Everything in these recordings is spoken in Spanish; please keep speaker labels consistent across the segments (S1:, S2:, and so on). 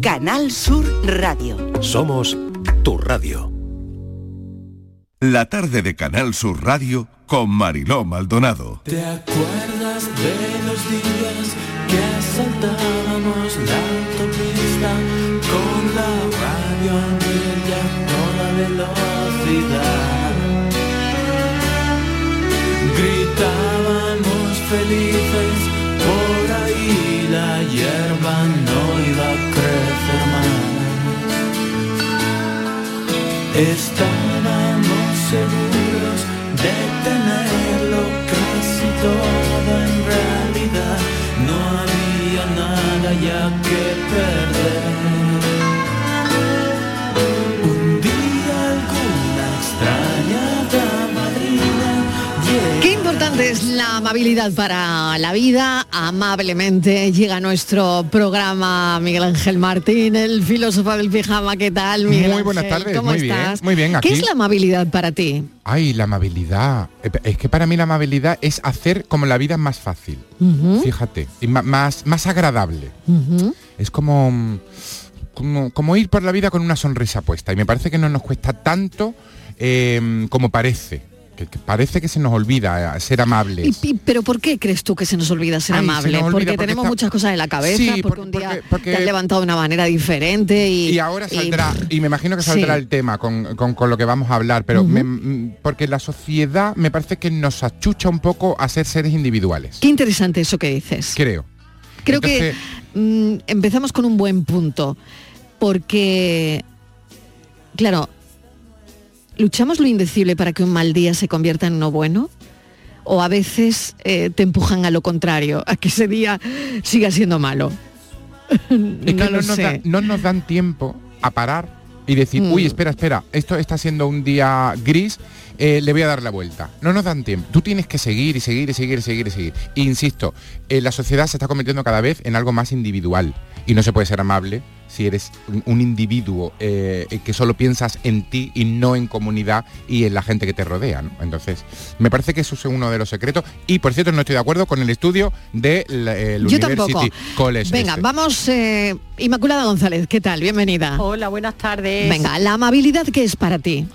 S1: Canal Sur Radio.
S2: Somos tu radio.
S3: La tarde de Canal Sur Radio con Mariló Maldonado.
S4: ¿Te acuerdas de los días que saltábamos la autopista con la radio a toda velocidad? Gritábamos felices, no iba a crecer más.
S5: Qué importante es la amabilidad para la vida. Amablemente llega nuestro programa Miguel Ángel Martín, el filósofo del pijama. ¿Qué tal, Miguel
S6: Muy buenas
S5: Ángel?
S6: tardes,
S5: ¿Cómo
S6: muy bien,
S5: estás?
S6: muy bien,
S5: ¿Qué
S6: aquí.
S5: es la amabilidad para ti?
S6: Ay, la amabilidad. Eh, Es que para mí la amabilidad es hacer como la vida más fácil. Fíjate, y más, más agradable. Es como, como, como ir por la vida con una sonrisa puesta. Y me parece que no nos cuesta tanto eh, como parece. Que, que parece que se nos olvida eh, ser amables.
S5: ¿Y, y- pero por qué crees tú que se nos olvida ser
S6: Ay, se
S5: amable?
S6: nos olvida
S5: porque,
S6: porque
S5: tenemos
S6: está-
S5: muchas cosas en la cabeza,
S6: Sí,
S5: porque
S6: por-
S5: un día te has levantado de una manera diferente y...
S6: Y ahora
S5: y-
S6: saldrá, y, me imagino que saldrá
S5: Sí.
S6: el tema con, con- con lo que vamos a hablar, pero me- porque la sociedad me parece que nos achucha un poco a ser seres individuales.
S5: Qué interesante eso que dices.
S6: Creo.
S5: Creo
S6: Entonces,
S5: que mm, empezamos con un buen punto, porque, claro, ¿luchamos lo indecible para que un mal día se convierta en uno bueno? ¿O a veces eh, te empujan a lo contrario, a que ese día siga siendo malo?
S6: Es que
S5: no
S6: no, nos
S5: sé.
S6: da- no nos dan tiempo a parar y decir,
S5: Mm.
S6: uy, espera, espera, esto está siendo un día gris, eh, le voy a dar la vuelta. No nos dan tiempo. Tú tienes que seguir y seguir y seguir y seguir y seguir. E insisto, eh, la sociedad se está convirtiendo cada vez en algo más individual y no se puede ser amable si eres un, individuo eh, que solo piensas en ti y no en comunidad y en la gente que te rodea. ¿no? Entonces, me parece que eso es uno de los secretos. Y por cierto, no estoy de acuerdo con el estudio del
S5: Yo
S6: University
S5: tampoco.
S6: College.
S5: Venga,
S6: este.
S5: vamos, eh, Inmaculada González, ¿qué tal? Bienvenida.
S7: Hola, buenas tardes.
S5: Venga, la amabilidad, ¿qué es para ti?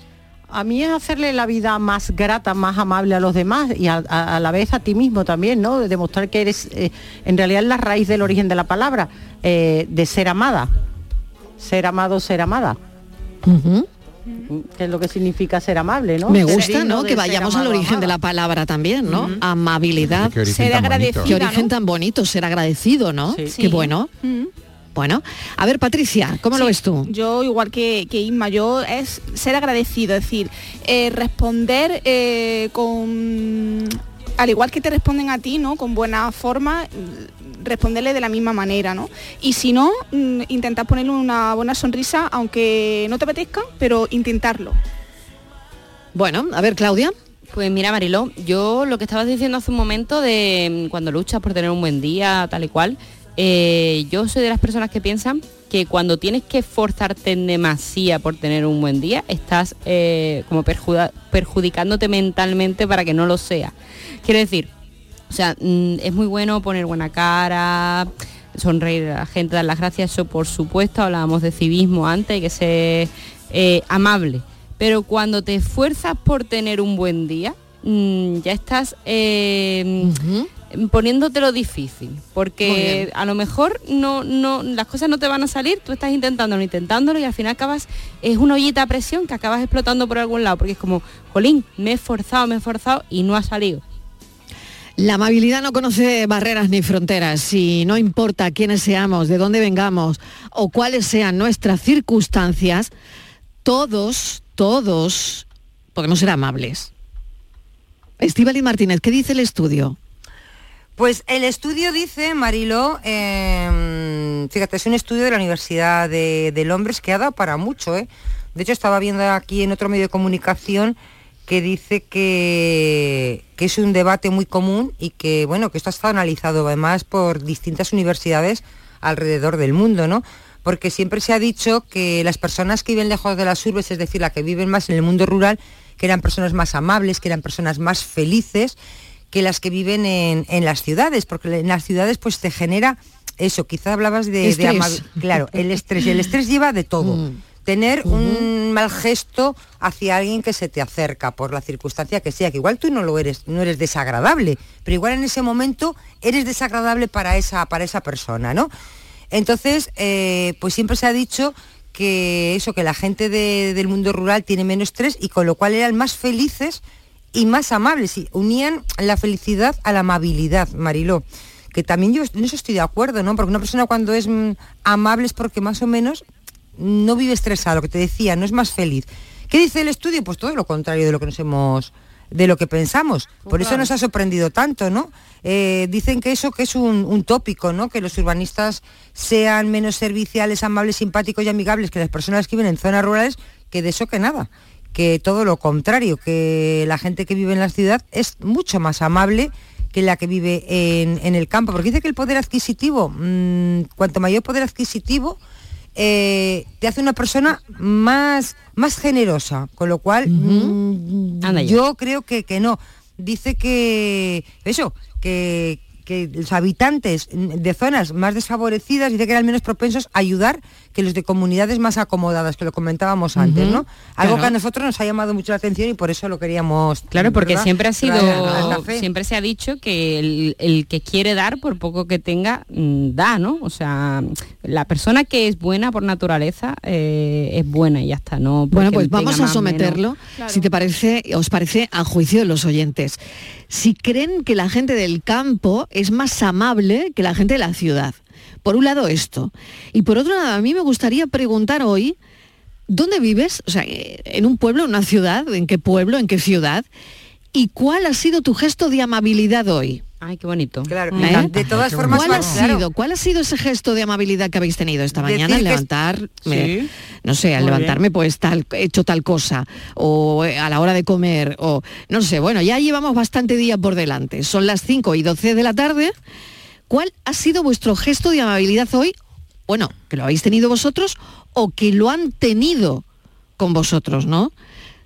S7: A mí es hacerle la vida más grata, más amable a los demás y a, a- a la vez a ti mismo también, ¿no? De demostrar que eres, eh, en realidad es la raíz del origen de la palabra, eh, de ser amada. Ser amado, ser amada. Que es lo que significa ser amable, ¿no?
S5: Me gusta, ¿no? Que vayamos al origen de la palabra también, ¿no? Amabilidad.
S6: Qué origen
S8: Ser
S6: tan bonito.
S8: agradecido.
S5: Qué origen tan bonito, ser agradecido, ¿no?
S7: Sí.
S5: Qué
S8: Sí.
S5: bueno. Bueno, a ver, Patricia, ¿cómo lo ves tú?
S8: Yo, igual que, que Inma, yo es ser agradecido, es decir, eh, responder eh, con, al igual que te responden a ti, ¿no? Con buena forma, mm, responderle de la misma manera, ¿no? Y si no, mm, intentar ponerle una buena sonrisa, aunque no te apetezca, pero intentarlo.
S5: Bueno, a ver, Claudia.
S9: Pues mira, Mariló, yo lo que estabas diciendo hace un momento de mm, cuando luchas por tener un buen día, tal y cual, eh, yo soy de las personas que piensan que cuando tienes que esforzarte en demasía por tener un buen día, estás eh, como perjudicándote mentalmente para que no lo sea. Quiero decir, o sea, mm, es muy bueno poner buena cara, sonreír a la gente, dar las gracias, eso por supuesto, hablábamos de civismo antes, que ser eh, amable. Pero cuando te esfuerzas por tener un buen día, mm, ya estás eh, poniéndotelo difícil. Porque a lo mejor no, no, las cosas no te van a salir, tú estás intentándolo, intentándolo y al final acabas, es una ollita a presión que acabas explotando por algún lado, porque es como, jolín, me he esforzado, me he esforzado y no ha salido.
S5: La amabilidad no conoce barreras ni fronteras y no importa quiénes seamos, de dónde vengamos o cuáles sean nuestras circunstancias, todos, todos podemos ser amables. Estíbaliz Martínez, ¿qué dice el estudio?
S10: Pues el estudio dice, Marilo, eh, fíjate, es un estudio de la Universidad de, de Londres que ha dado para mucho. ¿eh? De hecho, estaba viendo aquí en otro medio de comunicación que dice que, que es un debate muy común y que, bueno, que esto ha estado analizado además por distintas universidades alrededor del mundo, ¿no? Porque siempre se ha dicho que las personas que viven lejos de las urbes, es decir, las que viven más en el mundo rural, que eran personas más amables, que eran personas más felices que las que viven en, en las ciudades, porque en las ciudades pues te genera eso, quizás hablabas de, de Claro, el estrés. El estrés lleva de todo.
S5: Mm.
S10: Tener un mal gesto hacia alguien que se te acerca por la circunstancia que sea, que igual tú no lo eres, no eres desagradable, pero igual en ese momento eres desagradable para esa, para esa persona, ¿no? Entonces, eh, pues siempre se ha dicho que eso, que la gente de- del mundo rural tiene menos estrés y con lo cual eran más felices y más amables. Y unían la felicidad a la amabilidad, Mariló. Que también yo en eso estoy de acuerdo, ¿no? Porque una persona cuando es mm, amable es porque más o menos no vive estresado, lo que te decía, no es más feliz. ¿Qué dice el estudio? Pues todo lo contrario de lo que nos hemos de lo que pensamos. Por eso nos ha sorprendido tanto, ¿no? Eh, dicen que eso que es un, un tópico, ¿no? Que los urbanistas sean menos serviciales, amables, simpáticos y amigables que las personas que viven en zonas rurales, que de eso que nada. Que todo lo contrario, que la gente que vive en la ciudad es mucho más amable que la que vive en, en el campo. Porque dice que el poder adquisitivo, mm, cuanto mayor poder adquisitivo, eh, te hace una persona más, más generosa, con lo cual mm, yo creo que, que no. Dice que eso, que, que los habitantes de zonas más desfavorecidas dice que eran menos propensos a ayudar que los de comunidades más acomodadas, que lo comentábamos antes, ¿no? Algo
S9: claro.
S10: que a nosotros nos ha llamado mucho la atención y por eso lo queríamos.
S9: Claro, porque
S10: ¿verdad?
S9: siempre ha sido, siempre se ha dicho que el, el que quiere dar, por poco que tenga, mm, da, ¿no? O sea, la persona que es buena por naturaleza eh, es buena y ya está, ¿no?
S5: Bueno, pues vamos a someterlo, si te parece, os parece, a juicio de los oyentes. Si creen que la gente del campo es más amable que la gente de la ciudad. Por un lado esto. Y por otro lado, a mí me gustaría preguntar hoy, ¿dónde vives? O sea, en un pueblo, en una ciudad, ¿en qué pueblo, en qué ciudad? ¿Y cuál ha sido tu gesto de amabilidad hoy?
S9: Ay, qué bonito.
S10: Claro,
S5: ¿Eh?
S10: de todas formas,
S5: ¿Cuál ha
S10: claro.
S5: sido? ¿Cuál ha sido ese gesto de amabilidad que habéis tenido esta
S10: Decir
S5: mañana al
S10: es-
S5: levantar?
S10: Sí.
S5: no sé, al
S10: Muy
S5: levantarme pues tal, he hecho tal cosa, o eh, a la hora de comer, o no sé, bueno, ya llevamos bastante día por delante. Son las 5 y 12 de la tarde. ¿Cuál ha sido vuestro gesto de amabilidad hoy? Bueno, que lo habéis tenido vosotros o que lo han tenido con vosotros, ¿no?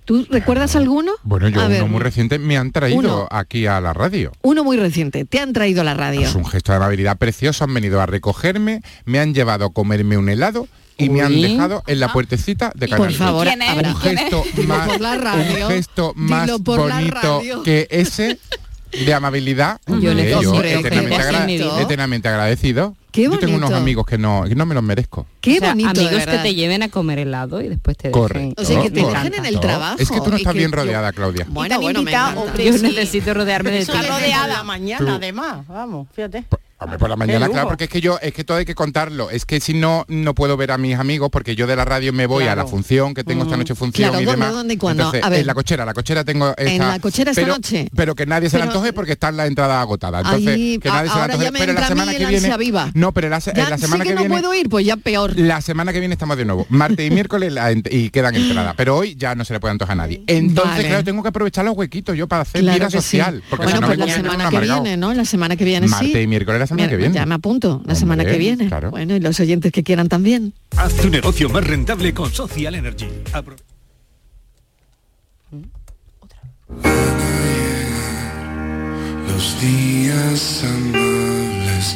S5: ¿Tú recuerdas alguno?
S6: Bueno, yo
S5: A
S6: uno
S5: ver,
S6: muy reciente me han traído
S5: Uno.
S6: aquí a la radio.
S5: uno muy reciente, te han traído a la radio.
S6: Es un gesto de amabilidad precioso, han venido a recogerme, me han llevado a comerme un helado y me han dejado en la puertecita de Canal
S5: Por favor,
S6: un gesto
S5: Dilo
S6: más,
S5: por la radio.
S6: un gesto más bonito que ese de amabilidad.
S9: Yo necesito
S6: yo eternamente,
S9: te
S6: agra- eternamente agradecido.
S5: Qué
S6: yo tengo unos amigos que no, que no me los merezco.
S5: Qué
S9: O sea,
S5: bonito,
S9: amigos que te lleven a comer helado y después te
S6: Correcto.
S5: O sea, que te dejen en el trabajo.
S6: Es que tú no estás
S5: que
S6: bien
S5: yo-
S6: rodeada, Claudia.
S5: Bueno, bueno, me encanta.
S9: Yo necesito rodearme de ti.
S8: Rodeada.
S7: mañana,
S6: Tú.
S7: además. Vamos, fíjate.
S6: Hombre, por la mañana, claro, porque es que yo, es que todo hay que contarlo. Es que si no, no puedo ver a mis amigos porque yo de la radio me voy a la función que tengo esta noche función
S5: Claro,
S6: y
S5: ¿dónde,
S6: demás.
S5: dónde y cuándo?
S6: Entonces,
S5: A ver.
S6: en la cochera, la cochera tengo
S5: En
S6: esta-
S5: la cochera esta noche.
S6: Pero que nadie se la antoje porque está la entrada agotada. Entonces,
S5: Ay,
S6: que nadie se la antoje. pero la semana que viene.
S5: viva.
S6: No, pero la,
S5: Ya
S6: la semana
S5: que,
S6: que,
S5: no
S6: viene.
S5: puedo ir, pues ya peor.
S6: La semana que viene estamos de nuevo. Martes y miércoles la y quedan entradas. Pero hoy ya no se le puede antojar a nadie. Entonces,
S5: Vale.
S6: claro, tengo que aprovechar los huequitos yo para hacer vida
S5: que sí.
S6: social. Porque
S5: bueno,
S6: no
S5: pues la
S6: en
S5: semana que viene, ¿no? La semana que viene
S6: Martes
S5: sí.
S6: y miércoles semana
S5: Mira,
S6: que viene.
S5: Ya me apunto, la semana que viene.
S6: claro.
S5: Bueno, y los oyentes que quieran también.
S2: Haz tu negocio más rentable con Social Energy. Apro-
S4: Los días amables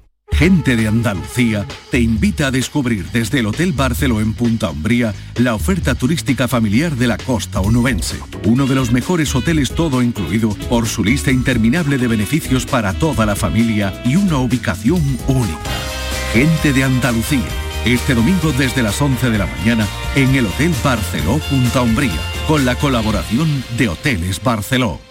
S3: Gente de Andalucía te invita a descubrir desde el Hotel Barceló en Punta Umbría la oferta turística familiar de la costa onubense. Uno de los mejores hoteles todo incluido por su lista interminable de beneficios para toda la familia y una ubicación única. Gente de Andalucía. Este domingo desde las 11 de la mañana en el Hotel Barceló Punta Umbría con la colaboración de Hoteles Barceló.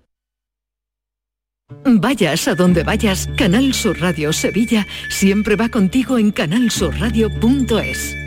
S11: Vayas a donde vayas, Canal Sur Radio Sevilla siempre va contigo en canalsurradio.es.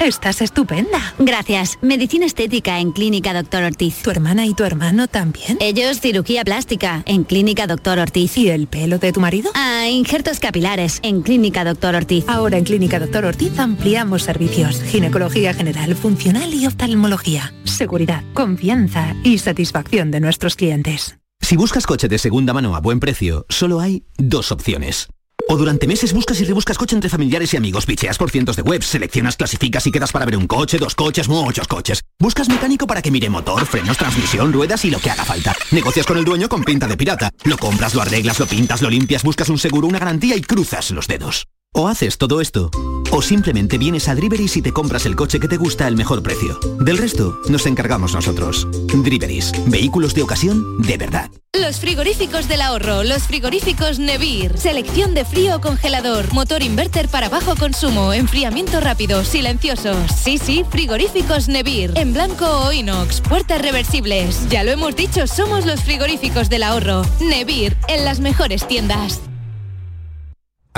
S12: Estás estupenda. Gracias. Medicina estética en Clínica Doctor Ortiz. ¿Tu hermana y tu hermano también? Ellos cirugía plástica en Clínica Doctor Ortiz. ¿Y el pelo de tu marido? Ah, injertos capilares en Clínica Doctor Ortiz. Ahora en Clínica Doctor Ortiz ampliamos servicios. Ginecología general, funcional y oftalmología. Seguridad, confianza y satisfacción de nuestros clientes.
S13: Si buscas coche de segunda mano a buen precio, solo hay dos opciones. O durante meses buscas y rebuscas coche entre familiares y amigos, bicheas por cientos de webs, seleccionas, clasificas y quedas para ver un coche, dos coches, muchos coches. Buscas mecánico para que mire motor, frenos, transmisión, ruedas y lo que haga falta. Negocias con el dueño con pinta de pirata. Lo compras, lo arreglas, lo pintas, lo limpias, buscas un seguro, una garantía y cruzas los dedos. O haces todo esto, o simplemente vienes a Driveris y te compras el coche que te gusta al mejor precio. Del resto, nos encargamos nosotros. Driveris, vehículos de ocasión de verdad.
S14: Los frigoríficos del ahorro, los frigoríficos Nevir. Selección de frío o congelador, motor inverter para bajo consumo, enfriamiento rápido, silenciosos. Sí, sí, frigoríficos Nevir. En blanco o inox, puertas reversibles. Ya lo hemos dicho, somos los frigoríficos del ahorro. Nevir, en las mejores tiendas.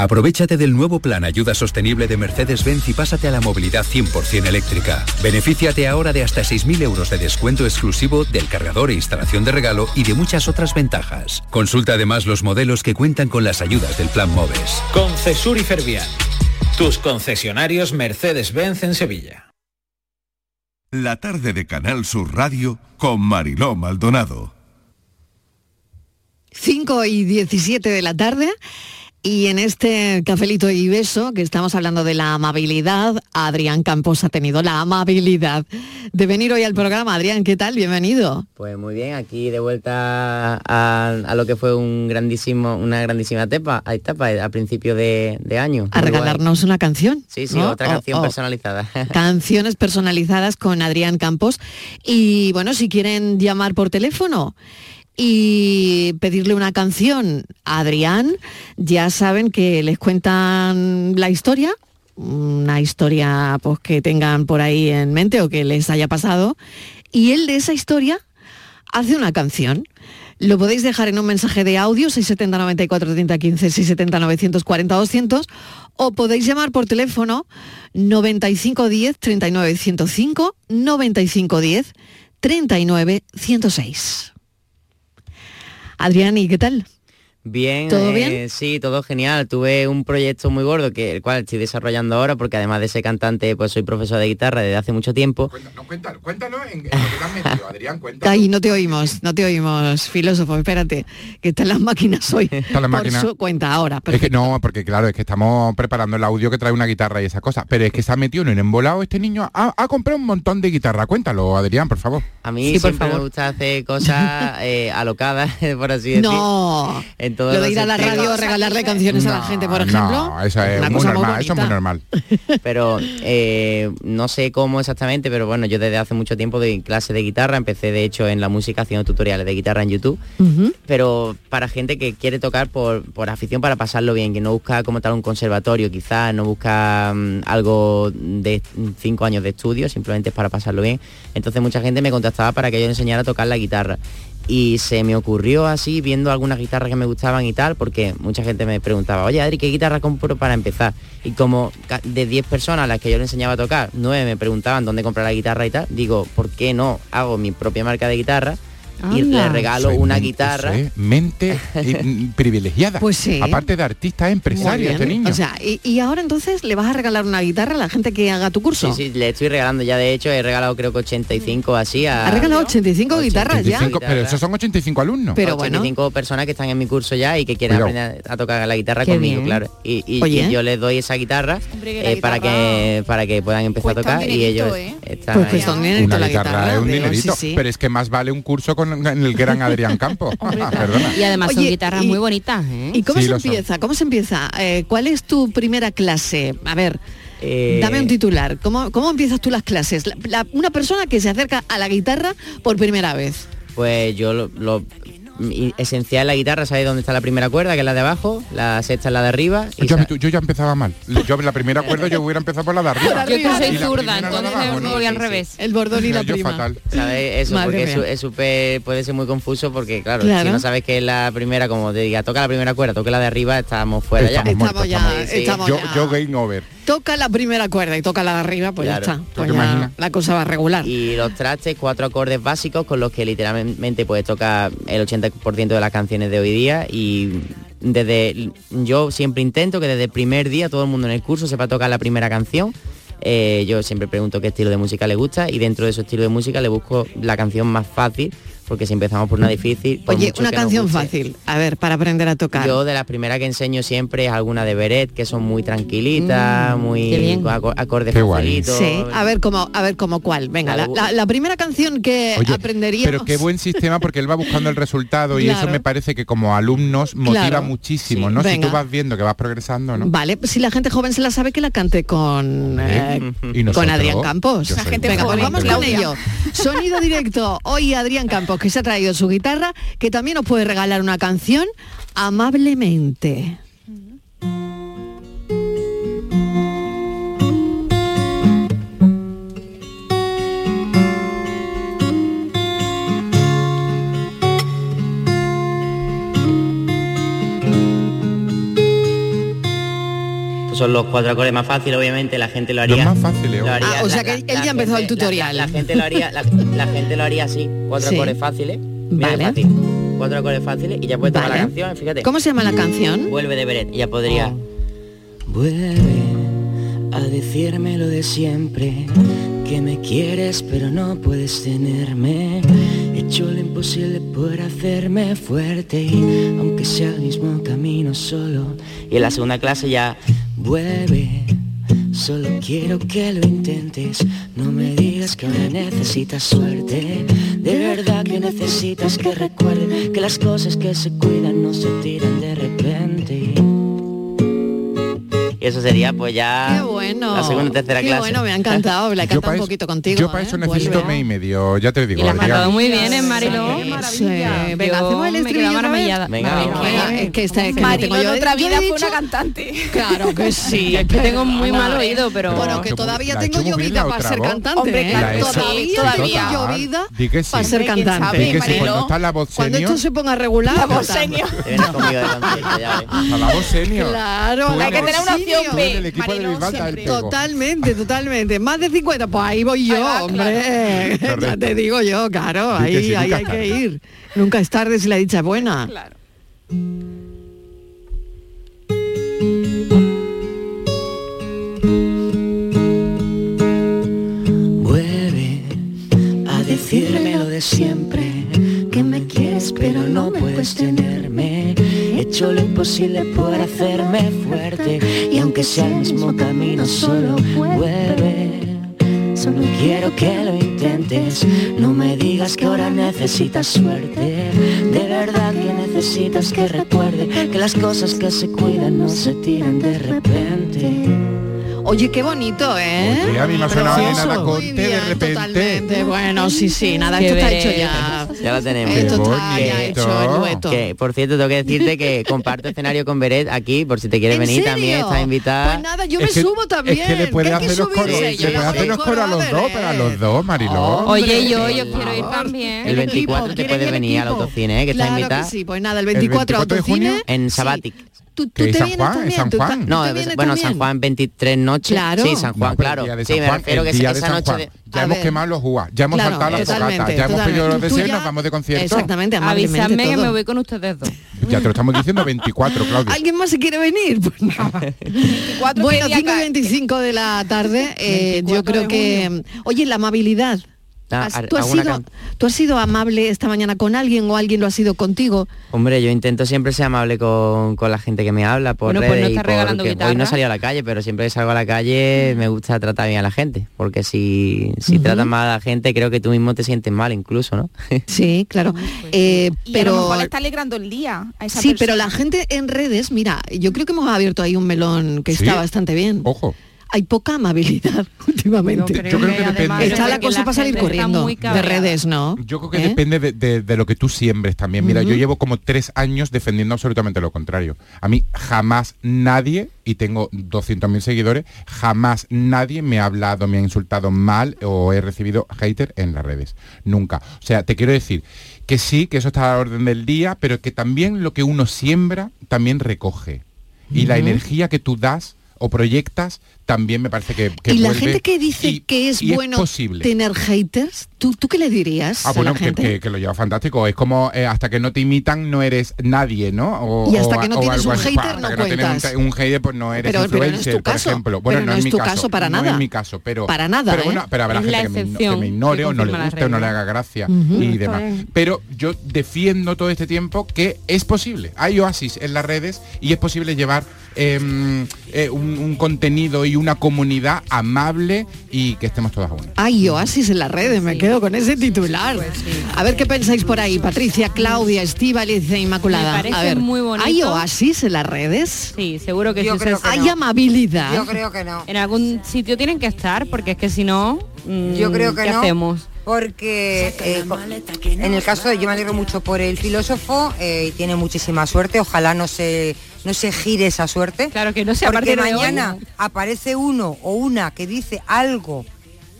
S15: Aprovechate del nuevo plan Ayuda Sostenible de Mercedes-Benz y pásate a la movilidad 100% eléctrica. Benefíciate ahora de hasta 6.000 euros de descuento exclusivo del cargador e instalación de regalo y de muchas otras ventajas. Consulta además los modelos que cuentan con las ayudas del plan MOVES.
S16: Concesur y Fervial. Tus concesionarios Mercedes-Benz en Sevilla.
S3: La tarde de Canal Sur Radio con Mariló Maldonado.
S5: 5 y 17 de la tarde. Y en este cafelito y beso, que estamos hablando de la amabilidad, Adrián Campos ha tenido la amabilidad de venir hoy al programa. Adrián, ¿qué tal? Bienvenido.
S17: Pues muy bien, aquí de vuelta a, a lo que fue un grandísimo, una grandísima etapa, etapa a principio de, de año.
S5: A regalarnos una canción.
S17: Sí, sí,
S5: ¿no?
S17: otra
S5: Oh,
S17: canción
S5: oh.
S17: personalizada.
S5: Canciones personalizadas con Adrián Campos. Y bueno, si quieren llamar por teléfono y pedirle una canción a Adrián, ya saben que les cuentan la historia, una historia pues, que tengan por ahí en mente o que les haya pasado, y él de esa historia hace una canción. Lo podéis dejar en un mensaje de audio 670 94 30 15 670 940 200 o podéis llamar por teléfono 9510 39 105 9510 39 106. Adrián, ¿y qué tal?
S17: Bien,
S5: ¿Todo
S17: eh,
S5: bien?
S17: sí, todo genial. Tuve un proyecto muy gordo que el cual estoy desarrollando ahora porque además de ser cantante, pues soy profesor de guitarra desde hace mucho tiempo.
S6: Cuéntanos en, en lo que te has metido, Adrián, cuéntanos.
S5: Ay, no te oímos, no te oímos, filósofo, espérate, que están las máquinas hoy.
S6: Está la
S5: por
S6: máquina.
S5: su cuenta ahora.
S6: Es que no, porque claro, es que estamos preparando el audio que trae una guitarra y esa cosa. Pero es que se ha metido en un embolado este niño. Ha, ha comprado un montón de guitarra. Cuéntalo, Adrián, por favor.
S17: A mí siempre me gusta hacer cosas eh, alocadas, por así decir.
S5: No.
S17: En todos
S5: Lo de ir a la radio a regalarle canciones a la gente, por ejemplo.
S6: No, eso es
S5: una
S6: muy
S5: cosa muy
S6: normal, eso es muy normal.
S17: pero eh, no sé cómo exactamente, pero bueno, yo desde hace mucho tiempo doy clase de guitarra, empecé de hecho en la música haciendo tutoriales de guitarra en YouTube, pero para gente que quiere tocar por, por afición para pasarlo bien, que no busca como tal un conservatorio, quizás no busca mm, algo de cinco años de estudio, simplemente es para pasarlo bien. Entonces mucha gente me contactaba para que yo enseñara a tocar la guitarra. Y se me ocurrió así, viendo algunas guitarras que me gustaban y tal, porque mucha gente me preguntaba, oye Adri, ¿qué guitarra compro para empezar? Y como de 10 personas a las que yo le enseñaba a tocar, 9 me preguntaban dónde comprar la guitarra y tal, digo, ¿por qué no hago mi propia marca de guitarra? Y le regalo
S6: Soy
S17: una
S6: mente-
S17: guitarra.
S6: mente eh, privilegiada.
S5: Pues sí.
S6: Aparte de artista, empresario este niño.
S5: O sea, y, y ahora entonces le vas a regalar una guitarra a la gente que haga tu curso.
S17: Sí, sí, le estoy regalando ya, de hecho, he regalado creo que 85 así a...
S5: Ha regalado 85 guitarras ya.
S6: 85, pero esos son 85 alumnos.
S5: Pero bueno.
S17: 85 personas que están en mi curso ya y que quieren
S6: Cuidado.
S17: aprender a tocar la guitarra
S6: Qué
S17: conmigo,
S6: bien.
S17: claro. Y, y-
S5: Oye.
S17: y yo les doy esa guitarra
S8: Hombre, que la
S17: eh, para que para que puedan empezar a tocar y ellos
S8: ¿eh?
S17: están
S5: Pues
S6: Una
S5: la
S6: guitarra,
S5: guitarra.
S6: es un dinerito,
S5: sí, sí.
S6: pero es que más vale un curso con en el gran Adrián Campos. Perdona.
S9: Y además son
S5: Oye,
S9: guitarras
S5: y-
S9: muy bonitas, ¿eh?
S5: ¿Y cómo
S6: Sí,
S5: se
S6: son.
S5: empieza? ¿Cómo se empieza? Eh, ¿Cuál es tu primera clase? A ver,
S17: Eh,
S5: dame un titular. ¿Cómo, cómo empiezas tú las clases? La- la- una persona que se acerca a la guitarra por primera vez.
S17: Pues yo lo, esencial la guitarra, ¿sabes dónde está la primera cuerda? Que es la de abajo, la sexta es la de arriba. y
S6: Yo, ya empezaba mal. Yo en la primera cuerda yo hubiera empezado por la de arriba.
S9: Yo soy zurda, voy al
S17: Sí, sí.
S9: revés.
S5: El bordón y la
S6: Yo
S5: prima.
S6: fatal.
S17: ¿Sabes? Eso,
S5: Madre
S17: porque es
S5: mía.
S17: su- es súper, puede ser muy confuso porque, claro,
S5: Claro.
S17: si no sabes que es la primera, como te diga, toca la primera cuerda, toca la de arriba, estamos fuera ya.
S6: Estamos muertos,
S5: ya,
S6: estamos-
S17: Sí, sí.
S5: estamos
S6: Yo,
S5: ya.
S6: yo game over.
S5: Toca la primera cuerda y toca la de arriba, pues
S17: Claro.
S5: ya está. Pues ya la cosa va regular.
S17: Y los trastes, cuatro acordes básicos con los que literalmente puedes tocar el 80% de las canciones de hoy día y desde yo siempre intento que desde el primer día todo el mundo en el curso sepa tocar la primera canción. Eh, yo siempre pregunto qué estilo de música le gusta y dentro de su estilo de música le busco la canción más fácil porque si empezamos por una difícil... por
S5: Oye, una canción
S17: guste-
S5: fácil. A ver, para aprender a tocar.
S17: Yo de las primeras que enseño siempre es alguna de Beret, que son muy tranquilitas, muy con aco- acordes facilitos.
S5: Sí, a ver cómo, a ver cómo cuál. Venga, la, la- la primera canción que
S6: Oye,
S5: aprenderíamos.
S6: pero qué buen sistema porque él va buscando el resultado y eso me parece que como alumnos motiva
S5: Claro.
S6: muchísimo,
S5: Sí.
S6: ¿no? Si
S5: Venga.
S6: tú vas viendo que vas progresando, ¿no?
S5: Vale, si la gente joven se la sabe que la cante con, eh,
S6: Y
S5: con Adrián Campos.
S6: soy
S8: gente
S5: Venga, pues vamos con ello. Sonido directo. Hoy Adrián Campos, que se ha traído su guitarra, que también nos puede regalar una canción amablemente.
S17: Son los cuatro acordes más fáciles, obviamente la gente lo
S6: Los
S17: haría.
S6: más fáciles,
S17: haría-
S5: Ah, o sea
S17: la-
S5: que
S17: la-
S5: él ya ha empezado el tutorial.
S17: La, la gente lo haría, la, la gente lo haría así, cuatro
S5: Sí.
S17: acordes fáciles.
S5: Vale.
S17: fácil. Cuatro acordes fáciles y ya puedes tomar
S5: Vale.
S17: la canción, fíjate.
S5: ¿Cómo se llama la canción?
S17: Vuelve de Beret y ya podría.
S5: Oh.
S18: Vuelve a decirme lo de siempre, que me quieres pero no puedes tenerme. He hecho lo imposible por hacerme fuerte y aunque sea el mismo camino solo.
S17: Y en la segunda clase ya
S18: Vuelve, solo quiero que lo intentes. No me digas que ahora necesitas suerte. De verdad que necesitas que recuerde que las cosas que se cuidan no se tiran de
S17: eso sería pues ya
S5: Qué bueno.
S17: la segunda y tercera
S5: Qué
S17: clase.
S5: bueno, me ha encantado. La he
S6: Yo
S5: cantado
S6: pa'
S5: un poquito contigo.
S6: Yo para
S5: ¿eh?
S6: eso necesito
S5: Vuelve.
S6: mes y medio, ya te digo.
S9: Y la has muy bien, ¿eh, Mariló?
S5: Sí, venga, hacemos el
S9: me
S5: estribillo otra
S9: maravillada.
S17: Venga.
S5: Venga, es que esta que
S8: Marilo
S5: tengo
S8: en
S5: yo-
S8: otra
S5: yo he
S8: vida fue una cantante.
S5: Claro que sí.
S9: Es que tengo muy mal oído, pero...
S5: Bueno, que todavía
S6: ha
S5: tengo yo vida para
S6: otra
S5: ser cantante.
S8: Hombre,
S5: ¿eh?
S8: claro,
S6: ha
S5: Todavía tengo yo vida para ser
S8: Hombre, ¿quién
S5: cantante.
S8: Mariló?
S6: cuando está la voz
S5: Cuando
S6: senior,
S5: esto se ponga regular,
S8: La voz
S5: pues,
S8: senior.
S6: La voz senior.
S5: Claro,
S8: Hay que tener una opción B.
S6: el equipo de.
S5: Totalmente, totalmente. Más de 50, pues ahí voy yo,
S8: Ahí va,
S5: hombre. ya te digo yo, claro, ahí,
S6: sí,
S5: ahí
S6: nunca
S5: hay
S6: es
S5: que
S6: tarde.
S5: ir. Nunca es tarde si la dicha es buena.
S8: Claro.
S18: Vuelve a decirme lo de siempre, que me quieres pero no puedes tenerme. He hecho lo imposible por hacerme fuerte y aunque sea el mismo camino solo vuelve. Solo quiero que lo intentes, no me digas que ahora necesitas suerte. De verdad que necesitas que recuerde que las cosas que se cuidan no se tiran de repente.
S5: Oye, qué bonito, ¿eh?
S6: Oye, a mí me ha sonado
S5: Precioso.
S6: Elena
S5: Muy
S6: Conte de
S5: bien,
S6: repente.
S5: totalmente. Bueno, sí, sí, nada,
S17: Qué
S5: esto está hecho ya.
S17: Ya lo tenemos.
S5: Esto está ya hecho, el dueto.
S17: que, por cierto, tengo que decirte que comparto escenario con Beret aquí, por si te quieres
S5: ¿En
S17: venir
S5: serio?
S17: también, estás invitada.
S5: Pues nada, yo
S6: Es
S5: me
S6: que-
S5: subo también.
S6: Es que le puede
S5: ¿Qué hay que
S6: hacer los coros, hacer los coros a los dos, pero a los dos, Mariló.
S9: Oye, yo, yo quiero ir también.
S17: el 24 te puedes venir al autocine, ¿eh? que está invitada.
S5: sí, pues nada, el 24,
S6: 24 de junio.
S17: En Sabatic.
S5: Tú, tú te vienes también. tú ta- tú
S17: No,
S5: vienes
S17: bueno, San
S5: también.
S17: Juan 23 noches.
S5: Claro.
S17: Sí, San Juan,
S6: No,
S17: claro.
S6: el día de
S17: sí,
S6: San
S17: me
S6: Juan,
S17: refiero que esa, esa
S6: San
S17: noche
S6: Juan.
S17: de...
S6: Ya
S5: A
S6: hemos
S5: ver.
S6: quemado los jugas, ya hemos
S5: Claro,
S6: saltado la fogata, ya hemos pedido los.
S5: Tú
S6: deseos y nos vamos de concierto.
S5: Exactamente,
S9: Avísame que me voy con ustedes dos.
S6: Ya te lo estamos diciendo 24, Claudia.
S5: ¿Alguien más se quiere venir? Pues nada. bueno, 5 y 25 de la tarde, eh, yo creo que... Oye, la amabilidad.
S17: Ah,
S5: ¿Tú, has sido,
S17: can-
S5: ¿Tú has sido amable esta mañana con alguien o alguien lo ha sido contigo?
S17: Hombre, yo intento siempre ser amable con, con la gente que me habla por
S5: Bueno, pues
S17: redes
S5: no
S17: y
S5: estás regalando
S17: porque hoy
S5: guitarra.
S17: no salí a la calle, pero siempre que salgo a la calle me gusta tratar bien a la gente, porque si, si tratas mal a la gente creo que tú mismo te sientes mal incluso, ¿no?
S5: Sí, claro. Eh,
S8: Y a lo
S5: pero
S8: mejor le está alegrando el día a esa
S5: sí,
S8: persona.
S5: pero la gente en redes, mira, yo creo que hemos abierto ahí un melón que
S6: Sí.
S5: está bastante bien.
S6: Ojo.
S5: Hay poca amabilidad últimamente.
S6: Yo creo que depende.
S5: Está la cosa
S9: la
S5: para salir corriendo de redes, ¿no?
S6: Yo creo que
S5: ¿Eh?
S6: depende de, de- de lo que tú siembres también. Mira, yo llevo como tres años defendiendo absolutamente lo contrario. A mí jamás nadie, y tengo 200.000 seguidores, jamás nadie me ha hablado, me ha insultado mal o he recibido hater en las redes. Nunca. O sea, te quiero decir que sí, que eso está a la orden del día, pero que también lo que uno siembra también recoge. Y la energía que tú das o proyectas también me parece que, que
S5: y la
S6: vuelve
S5: gente que dice
S6: y-
S5: que es bueno
S6: posible.
S5: tener haters, ¿tú, ¿tú qué le dirías
S6: Ah,
S5: a
S6: bueno,
S5: la
S6: que,
S5: gente?
S6: que- que lo lleva fantástico. Es como eh, hasta que no te imitan no eres nadie, ¿no? O-
S5: Y hasta
S6: o-
S5: que no
S6: o
S5: tienes un
S6: así.
S5: hater,
S6: Hasta
S5: no
S6: que no tienes un
S5: cuentas.
S6: ta- un, hater, pues no eres
S5: Pero- pero no es tu
S6: influencer, por
S5: caso.
S6: ejemplo. Bueno,
S5: Pero
S6: no,
S5: no
S6: es
S5: es
S6: mi
S5: tu
S6: caso,
S5: caso para
S6: no
S5: nada.
S6: es mi caso, pero
S5: Para nada,
S6: Pero
S5: ¿eh?
S6: bueno, pero habrá
S9: Es
S6: gente que me, que
S9: excepción
S6: me ignore
S9: que
S6: o no le guste o no le haga gracia y demás. Pero yo defiendo todo este tiempo que es posible. Hay oasis en las redes y es posible llevar em, eh, un, un contenido y una comunidad amable y que estemos todas juntas.
S5: Hay oasis en las redes, me quedo con ese titular.
S9: Pues
S5: A ver qué pensáis por ahí, Patricia, Claudia, Estíbaliz e Inmaculada.
S9: Me parece
S5: A ver,
S9: muy bonito.
S5: ¿hay oasis en las redes?
S9: Sí, seguro que
S10: Yo
S9: sí.
S10: creo que
S5: ¿Hay
S10: no.
S5: amabilidad?
S10: Yo creo que no.
S9: En algún sitio tienen que estar, porque es que si no, mm,
S10: Yo creo que
S9: ¿qué
S10: no.
S9: hacemos?
S10: Porque eh, en el caso de yo me alegro mucho por el filósofo eh, y tiene muchísima suerte. Ojalá no se no se gire esa suerte.
S9: Claro que no sea
S10: porque
S9: hoy.
S10: mañana aparece uno o una que dice algo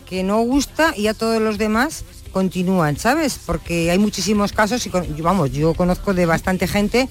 S10: que no gusta y a todos los demás continúan, ¿sabes? Porque hay muchísimos casos y vamos, yo conozco de bastante gente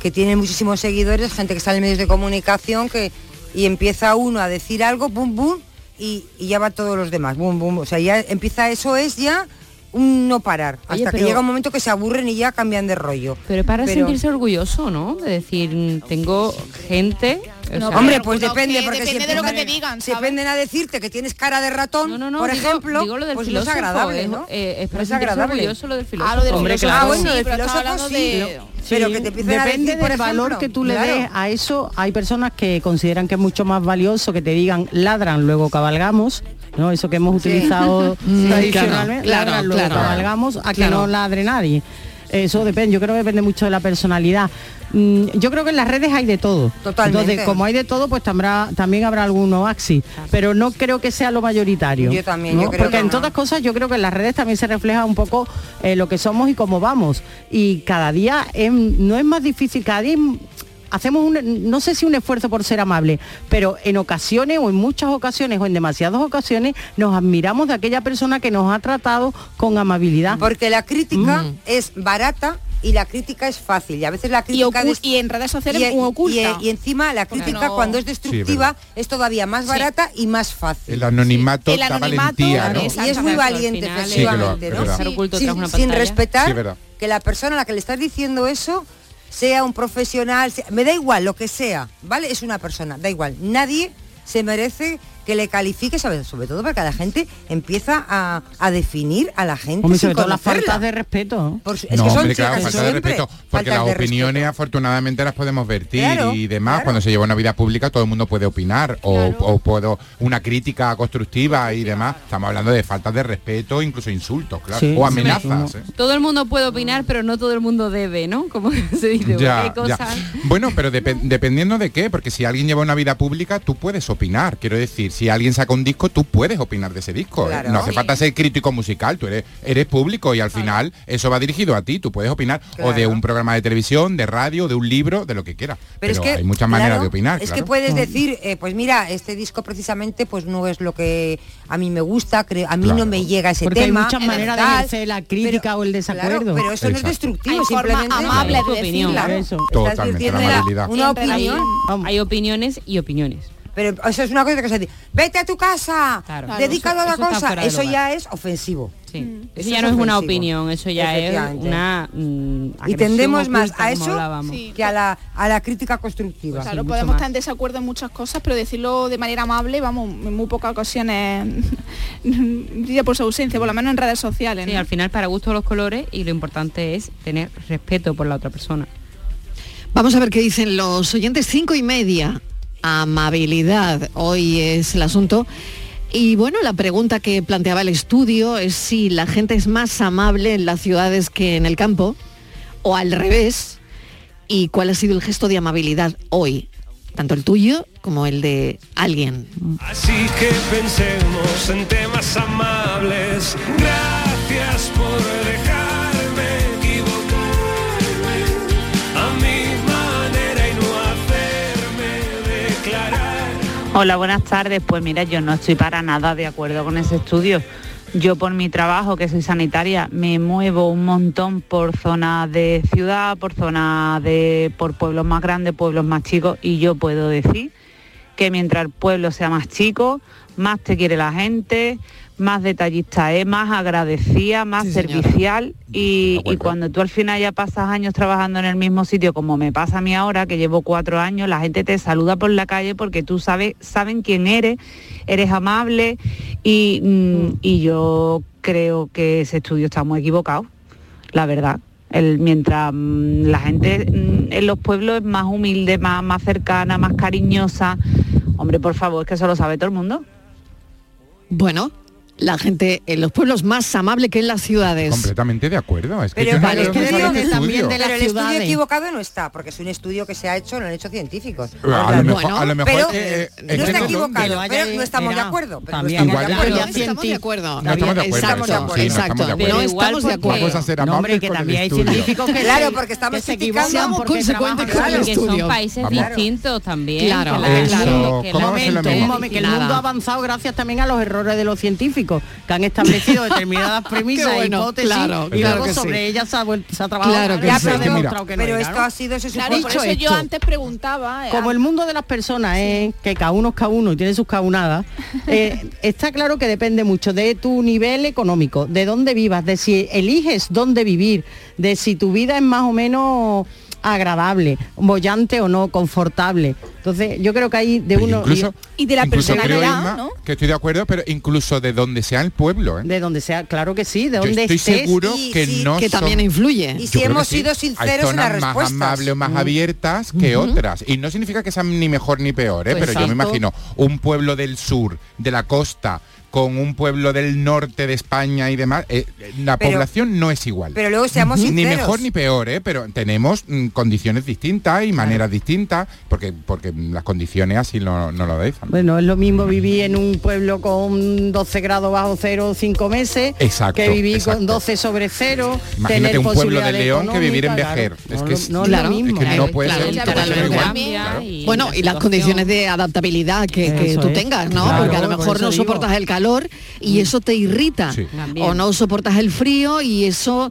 S10: que tiene muchísimos seguidores, gente que sale en medios de comunicación que y empieza uno a decir algo, bum bum y, ya va todos los demás, bum bum, o sea, ya empieza eso es ya un no parar,
S9: Oye,
S10: hasta que llega un momento que se aburren y ya cambian de rollo.
S9: Pero para
S10: Pero-
S9: sentirse orgulloso, ¿no? De decir, mm, tengo gente... o
S10: No,
S9: sea,
S10: hombre, pues
S8: no,
S10: depende,
S8: que
S10: porque
S8: depende
S10: si
S8: de lo que te digan,
S10: si aprenden a decirte que tienes cara de ratón,
S9: No, no, no,
S10: por
S9: digo-
S10: ejemplo,
S9: digo lo del
S10: pues no es
S9: filósofo,
S10: agradable,
S9: es-
S10: ¿no?
S9: eh, es para
S10: No es
S9: sentirse
S10: agradable.
S9: orgulloso lo del
S8: Ah,
S9: filósofo.
S8: lo del
S9: Hombre,
S8: filósofo,
S10: Ah,
S9: claro.
S10: bueno,
S8: sí,
S10: del filósofo
S8: hablando
S10: sí.
S8: de-
S10: Pero que te a
S7: Depende
S10: decir, por
S7: del valor que tú le
S10: claro.
S7: des a eso. Hay personas que consideran que es mucho más valioso que te digan ladran, luego cabalgamos. ¿No? Eso que hemos utilizado
S5: Mm,
S7: tradicionalmente,
S5: claro, claro, claro.
S7: a que no ladre nadie. Eso depende, yo creo que depende mucho de la personalidad. Mm, Yo creo que en las redes hay de todo.
S10: Totalmente.
S7: Entonces, como hay de todo, pues también, también habrá algunos axis. Pero no creo que sea lo mayoritario.
S10: Yo también,
S7: ¿no?
S10: yo creo
S7: Porque
S10: que
S7: en
S10: no.
S7: todas cosas yo creo que en las redes también se refleja un poco eh, lo que somos y cómo vamos. Y cada día no es más difícil, cada día hacemos un, no sé si un esfuerzo por ser amable, pero en ocasiones o en muchas ocasiones o en demasiadas ocasiones nos admiramos de aquella persona que nos ha tratado con amabilidad.
S10: Porque la crítica
S7: Mm.
S10: es barata y la crítica es fácil. Y a veces la
S8: Y,
S10: crítica... des-
S8: y en redes sociales
S10: y,
S8: muy oculta.
S10: y- y encima la crítica
S8: no-
S10: cuando es destructiva es todavía más
S8: Sí.
S10: barata y más fácil.
S6: El anonimato
S8: El anonimato,
S6: valentía.
S10: Y es muy valiente,
S9: final
S6: Sí, que lo-
S10: efectivamente,
S6: es
S10: ¿no? sin, respetar que la persona a la que le estás diciendo eso sea un profesional, sea- me da igual lo que sea, ¿vale? Es una persona, da igual. Nadie se merece que le califique, sobre, sobre todo porque la gente empieza a, a definir a la gente.
S7: Hombre,
S10: sin
S7: sobre todo las faltas de respeto.
S10: Por su- es
S6: no,
S10: que son
S6: hombre, claro,
S10: chicas
S6: falta de respeto, porque
S10: faltas
S6: las opiniones afortunadamente las podemos vertir
S10: Claro,
S6: y demás. Cuando se lleva una vida pública todo el mundo puede opinar o, o puedo una crítica constructiva y demás. Estamos hablando de faltas de respeto, incluso insultos, claro,
S9: Sí,
S6: o
S9: sí.
S6: amenazas. ¿eh?
S9: Todo el mundo puede opinar, pero no todo el mundo debe, ¿no? Como se dice,
S6: Ya,
S9: cosas...
S6: ya. Bueno, pero depe- dependiendo de qué, porque si alguien lleva una vida pública, tú puedes opinar. Quiero decir, si alguien saca un disco, tú puedes opinar de ese disco. ¿eh? No hace falta ser crítico musical, tú eres, eres público y al final eso va dirigido a ti, tú puedes opinar o de un programa de televisión, de radio, de un libro, de lo que quieras.
S10: Pero, es que
S6: hay muchas maneras de opinar.
S10: Es
S6: claro.
S10: que puedes decir, eh, pues mira, este disco precisamente pues no es lo que a mí me gusta, creo, a mí
S7: Claro.
S10: no me llega ese
S7: Porque
S10: tema.
S7: hay muchas
S10: eh,
S7: maneras de ejercer la crítica o el desacuerdo.
S10: Claro, pero eso no es destructivo,
S8: Hay forma
S10: simplemente
S8: amable de
S9: opinión.
S8: decirla.
S7: Eso.
S10: estás
S6: Totalmente,
S10: diciendo
S6: la amabilidad.
S10: una
S8: hay-
S10: opinión.
S9: Hay opiniones y opiniones.
S10: Pero eso es una cosa que se dice, vete a tu casa,
S9: Claro.
S10: dedícalo
S9: Eso-
S10: a
S9: eso
S10: la cosa. Eso ya es ofensivo.
S9: Sí.
S10: Eso
S9: Eso ya no es una opinión, eso ya es una mm,
S10: Y tendemos más a eso.
S8: Sí.
S10: que a la, a la crítica constructiva.
S8: Claro,
S9: mucho
S8: podemos
S9: más.
S8: estar en desacuerdo en muchas cosas, pero decirlo de manera amable, vamos, en muy pocas ocasiones por su ausencia, por lo menos en redes sociales.
S9: Sí,
S8: ¿no?
S9: al final para gusto los colores y lo importante es tener respeto por la otra persona.
S5: Vamos a ver qué dicen los oyentes. Cinco y media. Amabilidad. Hoy es el asunto. Y bueno, la pregunta que planteaba el estudio es si la gente es más amable en las ciudades que en el campo o al revés. Y cuál ha sido el gesto de amabilidad hoy. Tanto el tuyo como el de alguien.
S4: Así que pensemos en temas amables. Gracias por dejarme
S19: Hola, buenas tardes. Pues mira, yo no estoy para nada de acuerdo con ese estudio. Yo por mi trabajo, que soy sanitaria, me muevo un montón por zonas de ciudad, por zonas de, por pueblos más grandes, pueblos más chicos, y yo puedo decir que mientras el pueblo sea más chico, más te quiere la gente, más detallista es, más agradecida, más
S5: Sí,
S19: servicial y, y cuando tú al final ya pasas años trabajando en el mismo sitio, como me pasa a mí ahora, que llevo cuatro años, la gente te saluda por la calle porque tú sabes, saben quién eres, eres amable y, mm, y yo creo que ese estudio está muy equivocado, la verdad. El, mientras mm, la gente mm, en los pueblos es más humilde, más, más cercana, más cariñosa, hombre, por favor, es que eso lo sabe todo el mundo.
S5: Bueno, la gente en los pueblos más amable que en las ciudades.
S6: Completamente de acuerdo. Es que
S10: Pero
S6: no
S10: que
S6: estudio.
S10: Pero el estudio equivocado no está, porque es un estudio que se ha hecho, lo han hecho científicos.
S6: A lo mejor- a lo mejor
S10: pero
S6: es que, eh,
S10: no está
S6: no-
S10: equivocado,
S6: Pero
S10: no estamos de acuerdo. pero
S7: también
S10: no estamos de acuerdo.
S5: estamos de acuerdo.
S6: No estamos de acuerdo.
S5: Exacto,
S6: no estamos de
S5: exacto.
S6: acuerdo.
S5: No estamos de acuerdo.
S6: Vamos a ser amables
S7: que
S6: el
S7: también hay científicos que
S10: Claro,
S7: se-
S10: porque estamos criticando
S5: consecuentes con el
S9: son países distintos también.
S5: Claro.
S9: que
S7: el mundo ha avanzado gracias también a los errores de los científicos, que han establecido determinadas premisas
S5: bueno,
S7: e hipótesis
S5: claro,
S7: y
S5: claro
S7: luego sobre
S5: sí.
S7: ellas se ha, se ha trabajado.
S5: Claro que
S7: ya
S5: sí.
S7: se ha
S5: Es que mira,
S7: que no
S10: Pero
S7: era,
S10: esto
S7: ¿no?
S10: ha sido, se
S8: Claro, por
S7: Dicho
S8: eso yo antes preguntaba. eh,
S7: Como el mundo de las personas es que cada uno es cada uno y tiene sus caunadas, eh, está claro que depende mucho de tu nivel económico, de dónde vivas, de si eliges dónde vivir, de si tu vida es más o menos agradable, bollante o no, confortable. Entonces, yo creo que hay de
S6: Pues
S7: uno
S6: incluso,
S8: Y de la personalidad, ¿no?
S6: que estoy de acuerdo, pero incluso de donde sea el pueblo. ¿eh?
S7: de donde sea, claro que sí, de donde
S6: estoy
S7: estés.
S6: seguro
S10: y
S6: que
S10: sí,
S6: no
S5: que
S6: son-
S5: también influye.
S10: Y si hemos
S6: sí.
S10: sido sinceros en las
S6: zonas más
S10: respuestas.
S6: amables o más abiertas que otras. Y no significa que sean ni mejor ni peor, ¿eh?
S7: Pues
S6: pero yo me imagino un pueblo del sur, de la costa, con un pueblo del norte de España y demás, eh, la
S10: Pero-
S6: población no es igual.
S10: Pero luego seamos
S6: ni mejor ni peor, ¿eh? pero tenemos mm, condiciones distintas y maneras distintas, porque porque las condiciones así no, no lo dejan.
S7: Bueno, es lo mismo vivir en un pueblo con 12 grados bajo cero cinco meses
S6: Exacto,
S7: que vivir
S6: exacto.
S7: con 12 sobre cero.
S6: Imagínate
S7: tener
S6: un pueblo de León que vivir en Vejer.
S7: claro.
S6: Es
S7: No
S6: que
S7: no es
S5: Claro,
S7: lo mismo.
S6: es que no
S5: Claro,
S6: puede
S5: claro,
S6: ser
S5: claro,
S6: totalmente
S5: claro.
S6: igual.
S8: Cambia
S6: Claro.
S9: y
S5: Bueno, y las condiciones de adaptabilidad que, tú
S7: es.
S5: tengas, ¿no?
S7: Claro,
S5: Porque a lo mejor no soportas el calor y eso te irrita.
S6: Sí.
S5: O no soportas el frío y eso,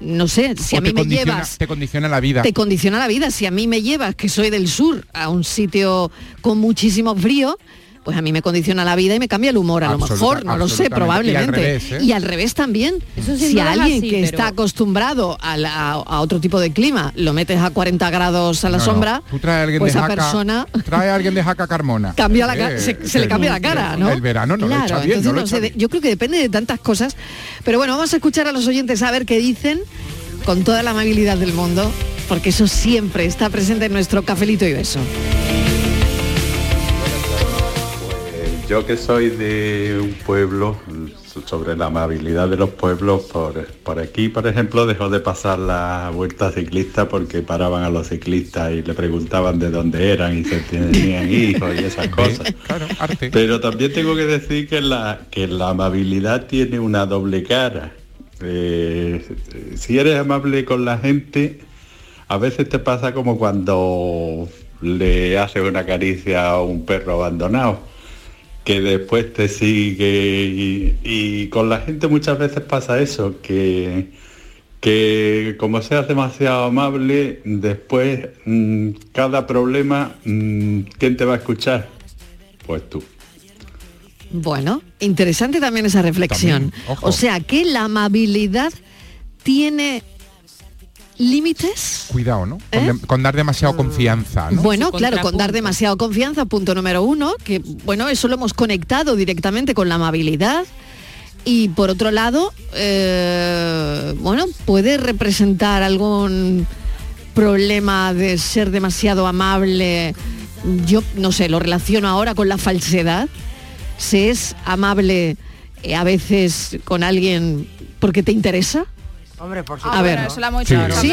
S5: no sé, si
S6: O
S5: a mí me llevas...
S6: te condiciona la vida.
S5: Te condiciona la vida. Si a mí me llevas, que soy del sur, a un sitio con muchísimo frío, pues a mí me condiciona la vida y me cambia el humor, a lo mejor, no lo sé, probablemente.
S6: Y al revés, ¿eh?
S5: Y al revés también.
S9: Eso
S5: si a alguien
S9: así,
S5: que
S9: pero-
S5: está acostumbrado a, la- a otro tipo de clima lo metes a 40 grados a la
S6: No, no.
S5: sombra,
S6: Tú traes a alguien
S5: pues
S6: de
S5: esa
S6: Jaca,
S5: persona
S6: trae a alguien de Jaca Carmona.
S5: cambia la ca-
S6: Eh,
S5: se, se le cambia la cara, ¿no?
S6: El verano no
S5: claro,
S6: lo echa bien,
S5: entonces
S6: no lo
S5: no
S6: echa
S5: sé,
S6: bien.
S5: yo creo que depende de tantas cosas. Pero bueno, vamos a escuchar a los oyentes a ver qué dicen con toda la amabilidad del mundo, porque eso siempre está presente en nuestro cafelito y beso.
S20: Yo que soy de un pueblo, sobre la amabilidad de los pueblos, por, por aquí, por ejemplo, dejó de pasar la vuelta ciclista porque paraban a los ciclistas y le preguntaban de dónde eran y si tenían hijos y esas cosas. Pero también tengo que decir que la, que la amabilidad tiene una doble cara. Eh, si eres amable con la gente, a veces te pasa como cuando le haces una caricia a un perro abandonado que después te sigue y, y con la gente muchas veces pasa eso, que, que como seas demasiado amable, después mm, cada problema, mm, ¿quién te va a escuchar? Pues tú.
S5: Bueno, interesante también esa reflexión.
S6: También,
S5: o sea, que la amabilidad tiene límites.
S6: Cuidado, ¿no? Con, de- con dar demasiado confianza, ¿no?
S5: ¿Eh? Bueno, claro, con dar demasiado confianza, punto número uno, que bueno, eso lo hemos conectado directamente con la amabilidad. Y por otro lado, eh, bueno, puede representar algún problema de ser demasiado amable. Yo no sé, lo relaciono ahora con la falsedad. Se es amable eh, a veces con alguien porque te interesa.
S10: Hombre, por
S5: A
S10: supuesto.
S5: ver,
S8: eso lo hemos
S5: Sí.
S8: hecho
S5: Sí.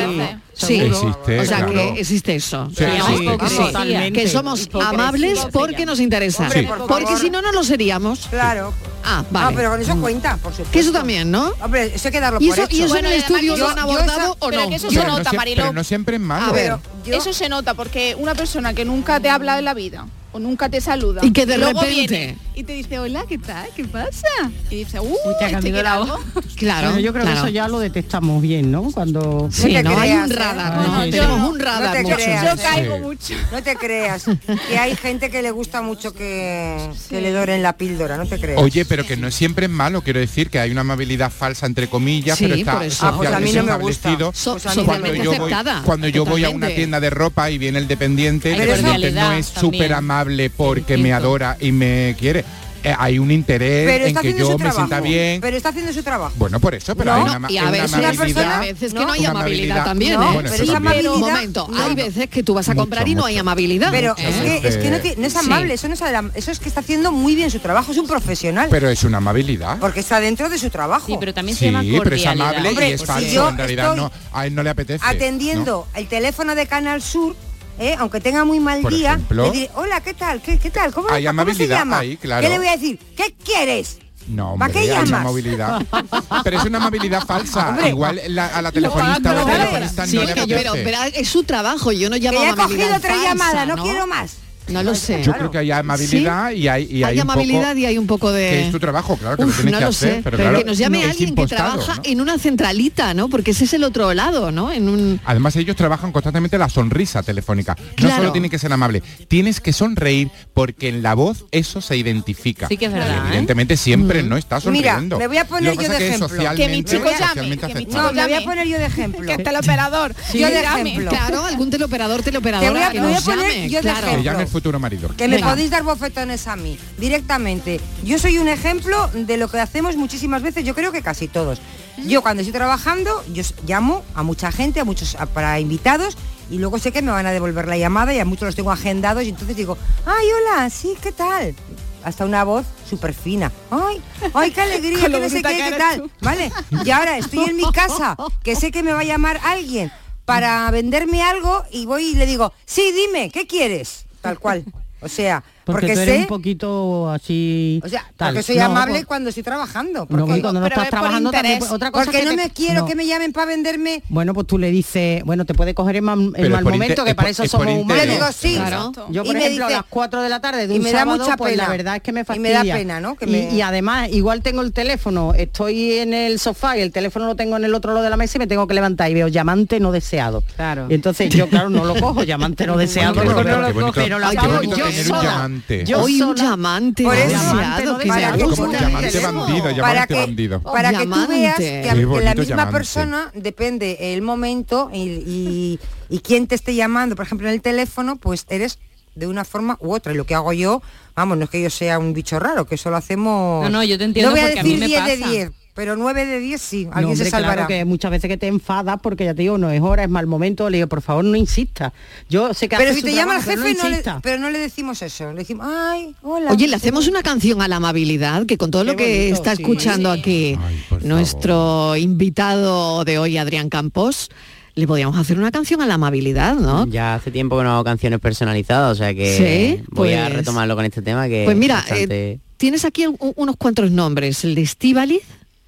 S5: Sí,
S6: Existe,
S5: o sea
S6: claro.
S5: que existe eso.
S6: Sí,
S5: ¿no?
S6: sí,
S5: Que
S6: sí.
S5: sí,
S7: Totalmente.
S5: que somos amables porque nos interesa.
S10: Hombre, por
S5: Porque si no, no lo seríamos.
S10: Claro.
S5: Ah, vale.
S10: Ah, pero con eso cuenta, por supuesto.
S5: Que eso también, ¿no?
S10: Hombre, eso hay que darlo
S5: ¿Y
S10: por
S5: eso-
S10: hecho.
S5: y eso en el estudio
S8: que
S5: lo han abordado
S8: esa-
S5: o
S8: pero
S5: no?
S8: que eso
S6: Pero
S8: se
S6: no
S8: nota, Mariló.
S6: pero no siempre es malo.
S5: A ver,
S8: Eso se nota porque una persona que nunca te habla de la vida o nunca te saluda
S5: Y que de
S8: luego
S5: repente-
S8: viene y te dice hola qué tal qué pasa y dice uh
S7: te ha
S8: ¿este
S7: cambiado la
S8: algo?".
S5: Claro,
S7: Bueno, yo creo
S5: claro.
S7: que eso ya lo detectamos bien, ¿no? Cuando
S5: Sí,
S10: te
S5: no hay un
S10: ¿eh?
S5: radar, ¿no?
S7: sí,
S5: Tenemos
S7: sí.
S5: un radar
S10: No te
S5: mucho.
S10: creas,
S8: yo caigo
S6: Sí.
S8: mucho
S10: No te creas. Que hay gente que le gusta mucho que, que le doren la píldora, no te creas.
S6: Oye, pero que no siempre es malo, quiero decir que hay una amabilidad falsa entre comillas,
S5: Sí,
S6: pero está.
S10: Ah, pues a mí no me gusta.
S6: establecido.
S5: So-
S10: a mí
S6: cuando yo voy,
S5: aceptada.
S6: cuando yo voy a una tienda de ropa y viene el dependiente, el dependiente no es súper amable porque me adora y me quiere. Eh, hay un interés
S10: pero
S6: en
S10: está
S6: que
S10: haciendo
S6: yo
S10: su
S6: me
S10: trabajo.
S6: sienta bien.
S10: Pero está haciendo su trabajo.
S6: Bueno, por eso, pero
S5: No,
S6: hay una, ma-
S5: y a
S6: una
S5: veces,
S6: amabilidad.
S5: a veces que no,
S10: No,
S5: hay amabilidad,
S6: amabilidad.
S5: también,
S10: No,
S5: ¿eh?
S6: Bueno,
S10: pero
S6: también.
S5: momento,
S10: no,
S5: hay veces que tú vas a
S6: Mucho,
S5: comprar y no hay amabilidad.
S10: Pero
S5: ¿eh?
S10: es que, es que no, es
S5: Sí.
S10: amable, eso, no es, eso es que está haciendo muy bien su trabajo, es un profesional.
S6: Pero es una amabilidad.
S10: porque está dentro de su trabajo.
S9: Sí, pero también se
S6: Sí,
S9: llama cordialidad.
S6: pero es amable
S10: Hombre,
S6: y es
S10: si
S6: falso. En realidad no, a él no le apetece.
S10: atendiendo el teléfono de Canal Sur, ¿eh? aunque tenga muy mal
S6: Por
S10: día,
S6: ejemplo.
S10: le diré, hola, ¿qué tal? ¿Qué, qué tal? ¿Cómo,
S6: Hay
S10: cómo se
S6: amabilidad
S10: llama?
S6: ahí, claro.
S10: ¿Qué le voy a decir? ¿Qué quieres?
S6: No,
S10: ¿Para
S6: hombre,
S10: qué
S6: hay una
S10: llamas?
S6: amabilidad. Pero es una amabilidad falsa.
S10: Hombre.
S6: Igual la- a la telefonista
S10: pagan,
S6: telefonista
S5: Sí,
S6: no le
S5: que yo- pero,
S6: apetece.
S5: pero es su trabajo, yo no
S10: Que
S5: llamo
S10: ya he cogido
S5: falsa,
S10: llamadas, no,
S5: ¿no?
S10: quiero más.
S5: No lo sé.
S6: Yo creo que hay amabilidad y hay, y hay,
S5: hay
S6: un poco
S5: amabilidad y hay un poco de...
S6: que es tu trabajo, claro, que
S5: Uf,
S6: lo tienes
S5: no
S6: que
S5: lo
S6: hacer.
S5: sé,
S6: pero,
S5: pero,
S6: claro,
S5: que nos llame
S6: no,
S5: alguien que trabaja
S6: ¿no?
S5: en una centralita, ¿no? Porque ese es el otro lado, ¿no? En un...
S6: Además ellos trabajan constantemente la sonrisa telefónica. No
S5: Claro.
S6: solo tienen que ser amable, tienes que sonreír porque en la voz eso se identifica.
S9: Sí que es
S6: Y
S9: verdad, ¿eh?
S6: Evidentemente siempre no está
S10: Mira,
S6: sonriendo.
S10: me voy a poner yo de ejemplo.
S8: que mi chico llame que mi
S6: aceptado.
S8: chico
S10: No, me voy a poner yo de ejemplo.
S8: que está el operador
S10: yo de
S8: llame.
S10: ejemplo.
S5: Claro, algún teleoperador, teleoperadora que nos llame,
S10: yo de
S5: claro.
S6: Futuro marido.
S10: Que me
S5: Venga.
S10: podéis dar bofetones a mí, directamente. Yo soy un ejemplo de lo que hacemos muchísimas veces, yo creo que casi todos. Yo cuando estoy trabajando, yo llamo a mucha gente, a muchos a- para invitados, y luego sé que me van a devolver la llamada y a muchos los tengo agendados y entonces digo, ay, hola, sí, ¿qué tal? Hasta una voz súper fina. Ay, ay, qué alegría, que no sé qué, qué tal.
S8: tú.
S10: ¿Vale? Y ahora estoy en mi casa, que sé que me va a llamar alguien para venderme algo y voy y le digo, sí, dime, ¿qué quieres? Tal cual. O sea,
S7: Porque,
S10: porque,
S7: tú eres
S10: sé...
S7: un poquito así.
S10: O sea,
S7: tal.
S10: porque soy
S7: No,
S10: amable
S7: pues-
S10: cuando estoy trabajando. Porque,
S7: cuando no
S8: pero
S7: estás trabajando también otra cosa
S10: porque
S7: que
S10: no
S7: te-
S10: me quiero
S7: no.
S10: que me llamen para venderme.
S7: Bueno, pues tú le dices, bueno, te puede coger en mal, en mal momento,
S6: inter-
S7: que
S6: es
S7: para eso somos
S6: interés.
S10: Le
S7: humanos.
S10: digo sí.
S5: Claro.
S7: Yo,
S10: Y
S7: por
S10: me
S7: ejemplo,
S10: dice-
S7: a las 4 de la tarde de
S10: y
S7: un
S10: me da
S7: sábado,
S10: mucha
S7: pues la
S10: pena.
S7: verdad es que me
S10: Y
S7: fastidia.
S10: me da pena, ¿no? Que
S7: y,
S10: me-
S7: y además, igual tengo el teléfono, estoy en el sofá y el teléfono lo tengo en el otro lado de la mesa y me tengo que levantar y veo llamante no deseado.
S9: Claro.
S7: Y entonces yo, claro, no lo cojo, llamante no deseado, pero,
S6: bonito
S7: yo sola.
S6: Llamante. llamante.
S5: Yo Hoy un llamante
S10: Por eso, para
S5: me
S10: que-
S6: Como llamante bandido, llamante
S10: para que,
S6: bandido.
S10: para que tú
S5: Llamante.
S10: veas que, que la misma
S6: llamante.
S10: persona depende el momento y, y, y quién te esté llamando, por ejemplo, en el teléfono, pues eres de una forma u otra. Y lo que hago yo, vamos, no es que yo sea un bicho raro, que eso lo hacemos...
S9: No, no, yo te entiendo
S10: No voy a
S9: porque a mí
S10: decir
S9: me
S10: 10 de
S9: pasa.
S10: 10, pero 9 de 10 sí,
S7: No,
S10: alguien
S7: hombre,
S10: se salvará.
S7: claro que muchas veces que te enfadas porque ya te digo, no es hora, es mal momento, le digo, por favor no insista. Yo sé que
S10: Pero
S7: hace
S10: si te llama el jefe,
S7: pero
S10: no le,
S7: insista.
S10: pero no le decimos eso. Le decimos, ay, hola.
S5: Oye, le hacemos una canción a la amabilidad, que con todo lo que
S10: bonito,
S5: está
S10: sí.
S5: escuchando aquí nuestro invitado de hoy, Adrián Campos, le podíamos hacer una canción a la amabilidad, ¿no?
S17: Ya hace tiempo que no hago canciones personalizadas, o sea que
S5: Sí,
S17: voy a
S5: pues-
S17: retomarlo con este tema que
S5: Pues mira,
S17: bastante-
S5: eh, tienes aquí unos cuantos nombres, el de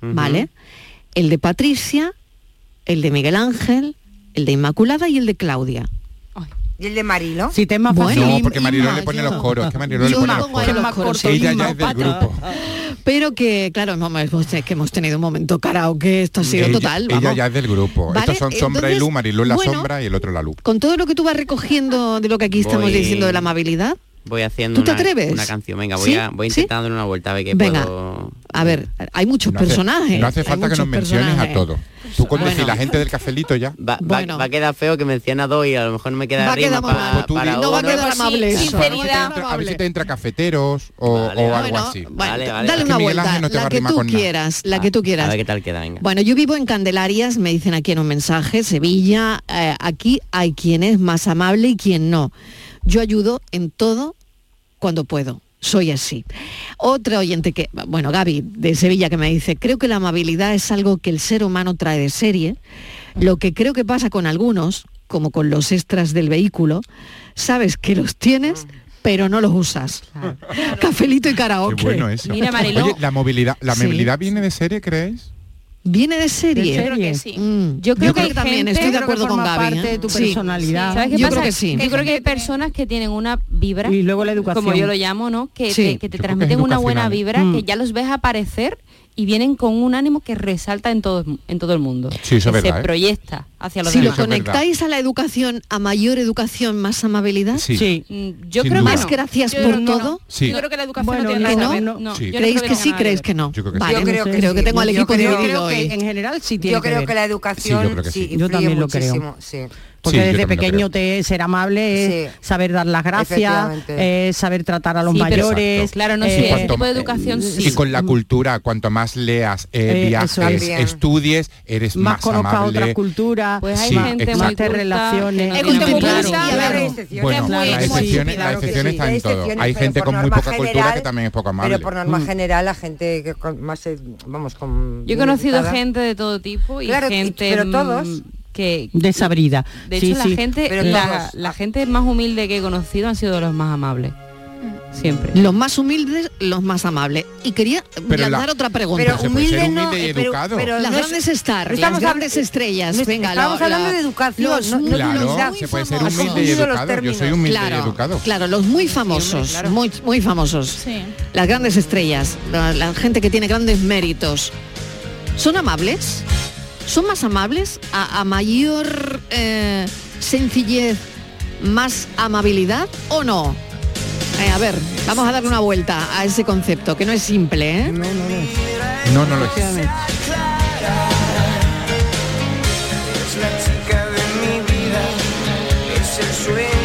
S5: ¿vale? El de Patricia, el de Miguel Ángel, el de Inmaculada y el de Claudia.
S10: ¿Y el de Marilo?
S7: Si te es más
S5: Bueno,
S6: No, porque Mariló le pone los coros, es que Mariló le
S5: Yo
S6: pone los
S5: pongo ahí
S6: coros.
S5: los coros.
S6: Ella ya es del grupo.
S5: Pero que, claro, hemos, hemos- que hemos tenido un momento karaoke, esto ha sido
S6: ella,
S5: total.
S6: ella
S5: vamos.
S6: ya es del grupo.
S5: Vale,
S6: Estos son sombra y
S5: entonces,
S6: luz, Mariló es la
S5: bueno,
S6: sombra y el otro la luz.
S5: Con todo lo que tú vas recogiendo de lo que aquí estamos
S17: Voy-
S5: diciendo de la amabilidad,
S17: voy haciendo
S5: ¿Tú te
S17: una,
S5: atreves?
S17: una canción. Venga, voy
S5: ¿Sí?
S17: a voy
S5: ¿Sí?
S17: intentando darle una vuelta a ver qué
S5: Venga.
S17: puedo.
S5: a ver, hay muchos
S6: No hace-
S5: personajes.
S6: no hace falta que nos menciones a
S5: personajes.
S6: todos. Tú con
S5: Bueno.
S6: la gente del cafelito ya.
S17: Va, va-
S5: Bueno.
S17: va a quedar feo que menciona a dos y a lo mejor no me queda
S5: Va a
S17: rima
S5: quedar muy
S17: pa-
S5: mal.
S6: Pues tú
S17: para
S5: No va a quedar amable eso.
S6: A ver si te entra- a ver si te entra cafeteros o,
S17: Vale,
S6: o
S17: vale.
S6: algo
S5: Bueno,
S6: así.
S17: Vale, vale,
S5: dale
S17: vale.
S5: una vuelta,
S6: no
S5: la
S6: a
S5: que tú quieras, la que tú
S17: A
S5: quieras.
S17: ver qué tal queda, venga.
S5: Bueno, yo vivo en Candelarias, me dicen aquí en un mensaje, Sevilla, eh, aquí hay quien es más amable y quien no. Yo ayudo en todo cuando puedo. Soy así. Otra oyente que, bueno, Gaby de Sevilla que me dice, creo que la amabilidad es algo que el ser humano trae de serie. Lo que creo que pasa con algunos, como con los extras del vehículo, sabes que los tienes, pero no los usas. Cafelito y karaoke.
S6: Qué bueno eso.
S9: Mira, Mariló.
S6: Oye, la movilidad, ¿la
S5: Sí.
S6: movilidad viene de serie, creéis?
S5: Viene de serie.
S7: ¿De Yo creo que
S8: sí.
S5: Mm,
S9: Yo creo que hay
S5: también
S9: gente-
S5: estoy de acuerdo con Gaby.
S7: parte
S5: ¿eh?
S7: de tu
S5: Sí.
S7: personalidad.
S9: ¿Sabes qué
S5: Yo
S9: pasa?
S5: creo que sí.
S9: Yo creo que hay personas que tienen una vibra
S7: Y luego la educación.
S9: como yo lo llamo, ¿no? Que
S5: Sí.
S9: te, que te
S6: Yo creo que
S9: transmiten una buena vibra,
S7: Mm.
S9: que ya los ves aparecer y vienen con un ánimo que resalta en todo, en todo el mundo.
S6: Sí, eso es
S9: que
S6: verdad,
S9: se
S6: ¿eh?
S9: proyecta hacia los
S5: Si lo
S9: demás.
S6: verdad.
S5: conectáis a la educación, a mayor educación, más amabilidad,
S6: Sí.
S7: Sí.
S9: Mm, Yo
S6: Sin
S9: creo
S6: duda.
S9: que
S5: más gracias
S8: Yo
S5: por
S8: que no.
S5: todo.
S6: Sí.
S8: Yo creo que la educación
S7: Bueno,
S8: no tiene nada
S7: no,
S8: No,
S6: Sí.
S5: ¿Creéis que sí, creéis que no?
S6: Yo creo que sí.
S5: vale,
S10: Yo creo que
S5: creo
S10: sí.
S5: que tengo al
S10: Yo
S5: equipo
S10: creo-
S5: dividido
S7: Creo que
S5: hoy.
S7: en general sí tiene
S10: Yo creo que la educación
S6: Sí, yo creo que
S10: sí,
S7: Yo también lo creo. Porque
S6: Sí,
S7: desde pequeño te ser amable, es
S10: Sí.
S7: saber dar las gracias, eh, saber tratar a los
S9: Sí,
S7: mayores.
S6: Exacto.
S9: Claro, no
S7: eh,
S9: sé,
S6: cuanto-
S9: tipo de educación sí.
S6: Y con la cultura, cuanto más leas, eh,
S7: Eh,
S6: viajes,
S7: es.
S6: Estudies, eres
S7: más
S6: más,
S7: conozcas
S6: amable.
S7: otras culturas,
S9: Pues hay
S6: Sí,
S9: gente
S7: Más te relaciones.
S8: Es.
S6: Bueno, las excepciones, las
S10: claro que
S6: excepciones
S10: sí.
S6: están en
S10: Hay
S6: todo. Hay gente con muy poca cultura que también es poco amable.
S10: Pero por norma general, la gente que más, eh, vamos, con...
S9: Yo he conocido gente de todo tipo y gente
S10: pero
S9: mm,
S10: todos.
S9: Que
S7: Desabrida.
S9: de
S7: Sí,
S9: hecho
S7: sí.
S9: la gente
S10: Pero
S9: la, la gente más humilde que he conocido han sido los más amables. Siempre.
S5: Los más humildes, los más amables. Y quería
S6: Pero
S5: lanzar
S6: la-
S5: otra pregunta.
S10: Pero humilde no,
S6: humilde y
S10: eh, pero-
S6: educado.
S10: pero
S5: las
S10: no es-
S5: grandes stars,
S10: no
S5: las grandes estrellas,
S10: no-
S5: venga,
S10: estamos
S5: lo-
S10: hablando
S5: la-
S10: de educación,
S5: los
S10: no-
S6: Claro,
S5: los
S6: se puede ser
S5: famosos.
S6: humilde y educado. Yo soy humilde y
S5: Claro,
S6: educado.
S5: claro, los muy famosos,
S9: claro.
S5: muy, muy famosos.
S8: Sí.
S5: Las grandes estrellas, la, la gente que tiene grandes méritos. ¿Son amables? ¿Son más amables? ¿A, a mayor eh, sencillez, más amabilidad o no? Eh, a ver, vamos a darle una vuelta a ese concepto, que no es simple, ¿eh?
S6: No, no lo es.
S4: Es la chica de mi vida, es el sueño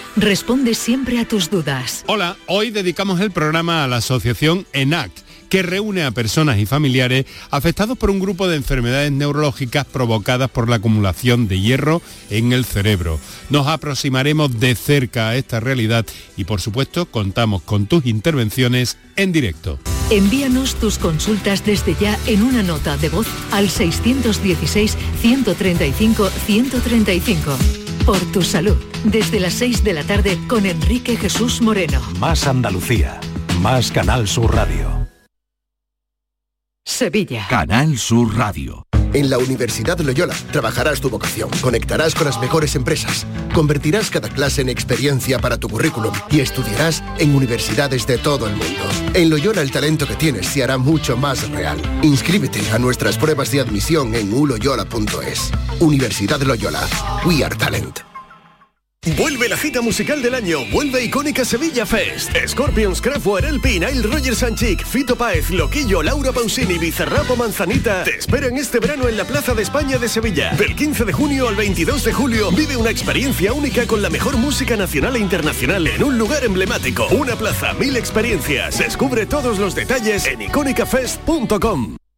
S11: responde siempre a tus dudas.
S21: Hola, hoy dedicamos el programa a la asociación ENAC que reúne a personas y familiares afectados por un grupo de enfermedades neurológicas provocadas por la acumulación de hierro en el cerebro. Nos aproximaremos de cerca a esta realidad y por supuesto contamos con tus intervenciones en directo.
S11: Envíanos tus consultas desde ya en una nota de voz al 616-135-135. Por tu salud, desde las 6 de la tarde con Enrique Jesús Moreno.
S22: Más Andalucía, más Canal Sur Radio.
S11: Sevilla.
S23: Canal Sur Radio.
S24: En la Universidad Loyola trabajarás tu vocación, conectarás con las mejores empresas, convertirás cada clase en experiencia para tu currículum y estudiarás en universidades de todo el mundo. En Loyola el talento que tienes se hará mucho más real. Inscríbete a nuestras pruebas de admisión en uloyola.es. Universidad Loyola. We are talent.
S22: Vuelve la cita musical del año, vuelve icónica Sevilla Fest. Scorpions, Kraftwerk, El Pin, Nile Roger Sanchik, Fito Páez, Loquillo, Laura Pausini, Bizarrapo Manzanita te esperan este verano en la Plaza de España de Sevilla. Del 15 de junio al 22 de julio vive una experiencia única con la mejor música nacional e internacional en un lugar emblemático. Una plaza, mil experiencias. Descubre todos los detalles en icónicafest.com.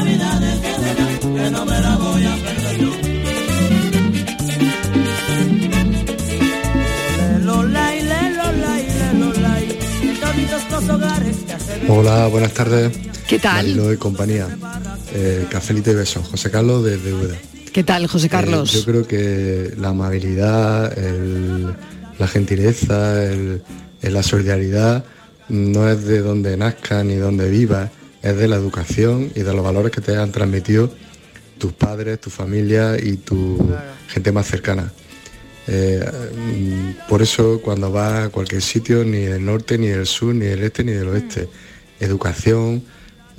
S25: Navidades que que no me la voy a perder yo.
S26: Hola, buenas tardes.
S5: ¿Qué tal?
S26: Mariló y compañía. Eh, cafelito y besos. José Carlos desde Úbeda.
S5: ¿Qué tal, José Carlos?
S26: Eh, yo creo que la amabilidad, el- la gentileza, el- el- la solidaridad no es de donde nazca ni donde vivas, es de la educación y de los valores que te han transmitido tus padres, tu familia y tu gente más cercana. Eh, mm, por eso cuando vas a cualquier sitio, ni del norte, ni del sur, ni del este, ni del oeste, educación,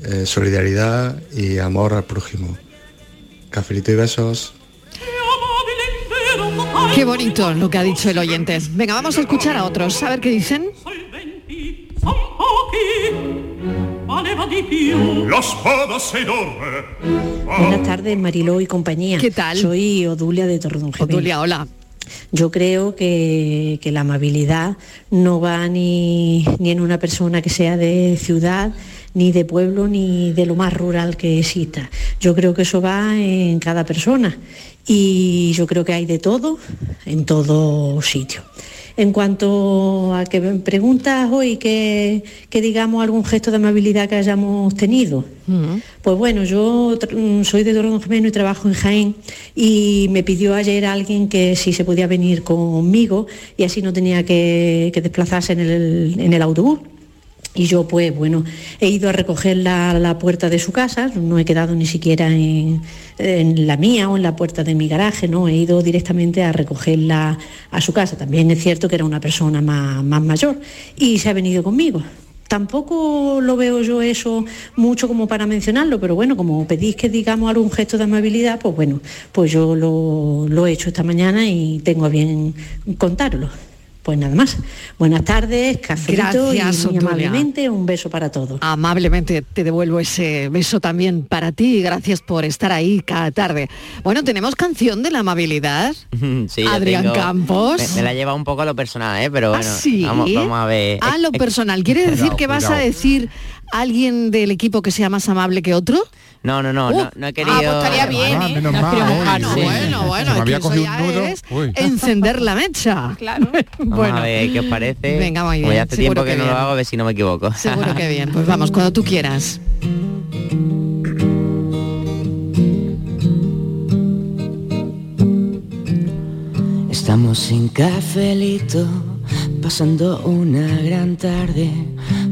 S26: eh, solidaridad y amor al prójimo. Cafelito y besos.
S5: Qué bonito lo que ha dicho el oyente. Venga, vamos a escuchar a otros, a ver qué dicen.
S27: La se.
S28: Buenas tardes, Mariló y compañía. ¿Qué tal? Soy Odulia de Torredonjimeno.
S5: Odulia, hola.
S28: Yo creo que, que la amabilidad no va ni, ni en una persona que sea de ciudad, ni de pueblo, ni de lo más rural que exista. Yo creo que eso va en cada persona y yo creo que hay de todo en todo sitio. En cuanto a que preguntas hoy que, que digamos algún gesto de amabilidad que hayamos tenido, pues bueno, yo mm, soy de Torredonjimeno y trabajo en Jaén y me pidió ayer alguien que si se podía venir conmigo y así no tenía que, que desplazarse en el, en el autobús. Y yo pues bueno, he ido a recoger la, la puerta de su casa, no he quedado ni siquiera en, la mía o en la puerta de mi garaje, no, he ido directamente a recogerla a su casa. También es cierto que era una persona más, más mayor y se ha venido conmigo. Tampoco lo veo yo eso mucho como para mencionarlo, pero bueno, como pedís que digamos algún gesto de amabilidad, pues bueno, pues yo lo, lo he hecho esta mañana y tengo a bien contarlo. Pues nada más. Buenas tardes, cafelito
S5: Gracias,
S28: y muy amablemente un beso para todos.
S5: Amablemente te devuelvo ese beso también para ti y gracias por estar ahí cada tarde. Bueno, tenemos canción de la amabilidad.
S17: Sí,
S5: Adrián
S17: tengo-
S5: Campos.
S17: Me, me la lleva un poco a lo personal, ¿eh? Pero bueno,
S5: ¿Ah, sí?
S17: vamos, vamos a ver.
S5: A lo personal. ¿Quiere decir que vas a decir alguien del equipo que sea más amable que otro?
S17: No, no, no,
S5: Uh,
S17: no, no he querido.
S5: ah, pues estaría bien,
S6: Ah,
S5: ¿eh?
S6: menos
S5: No
S6: mal. uy.
S5: Bueno, bueno,
S6: me
S5: es
S6: había
S5: que eso
S6: cogido
S5: ya
S6: un nudo.
S5: es
S6: Uy.
S5: encender la mecha.
S8: Claro.
S17: Vamos
S5: bueno,
S17: a ver qué os parece.
S5: Venga, muy bien,
S17: ya hace tiempo que,
S5: que
S17: no lo hago, a ver si no me equivoco.
S5: seguro que bien. Pues vamos, cuando tú quieras.
S29: Estamos sin cafelito, pasando una gran tarde.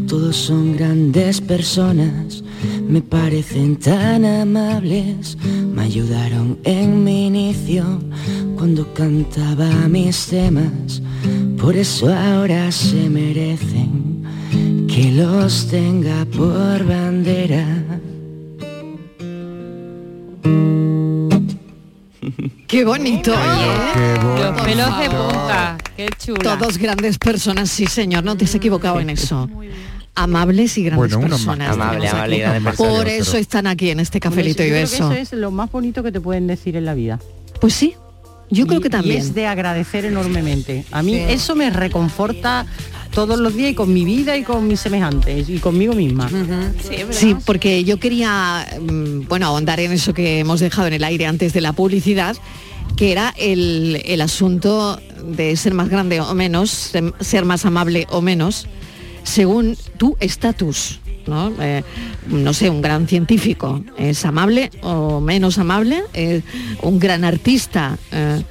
S29: Todos son grandes personas, me parecen tan amables. Me ayudaron en mi inicio cuando cantaba mis temas. Por eso ahora se merecen que los tenga por bandera.
S5: Qué bonito, oye.
S9: Los
S5: Por
S9: pelos de punta, qué chula.
S5: Todos grandes personas, sí señor, no te has equivocado en eso. Amables y grandes
S6: Bueno,
S5: personas.
S17: Amable, amable y
S5: aquí.
S17: grandes personas.
S5: Por eso están aquí en este cafelito y
S7: creo que
S5: beso.
S7: eso es lo más bonito que te pueden decir en la vida.
S5: Pues sí, yo creo que
S7: Y
S5: también.
S7: es de agradecer enormemente. A mí
S5: Sí.
S7: eso me reconforta todos los días y con mi vida y con mis semejantes y conmigo misma.
S5: Sí, porque yo quería, mm, bueno, ahondar en eso que hemos dejado en el aire antes de la publicidad, que era el, el asunto de ser más grande o menos, ser, ser más amable o menos, según tu estatus. ¿no? Eh, no sé, un gran científico es amable o menos amable, Eh, un gran artista. eh,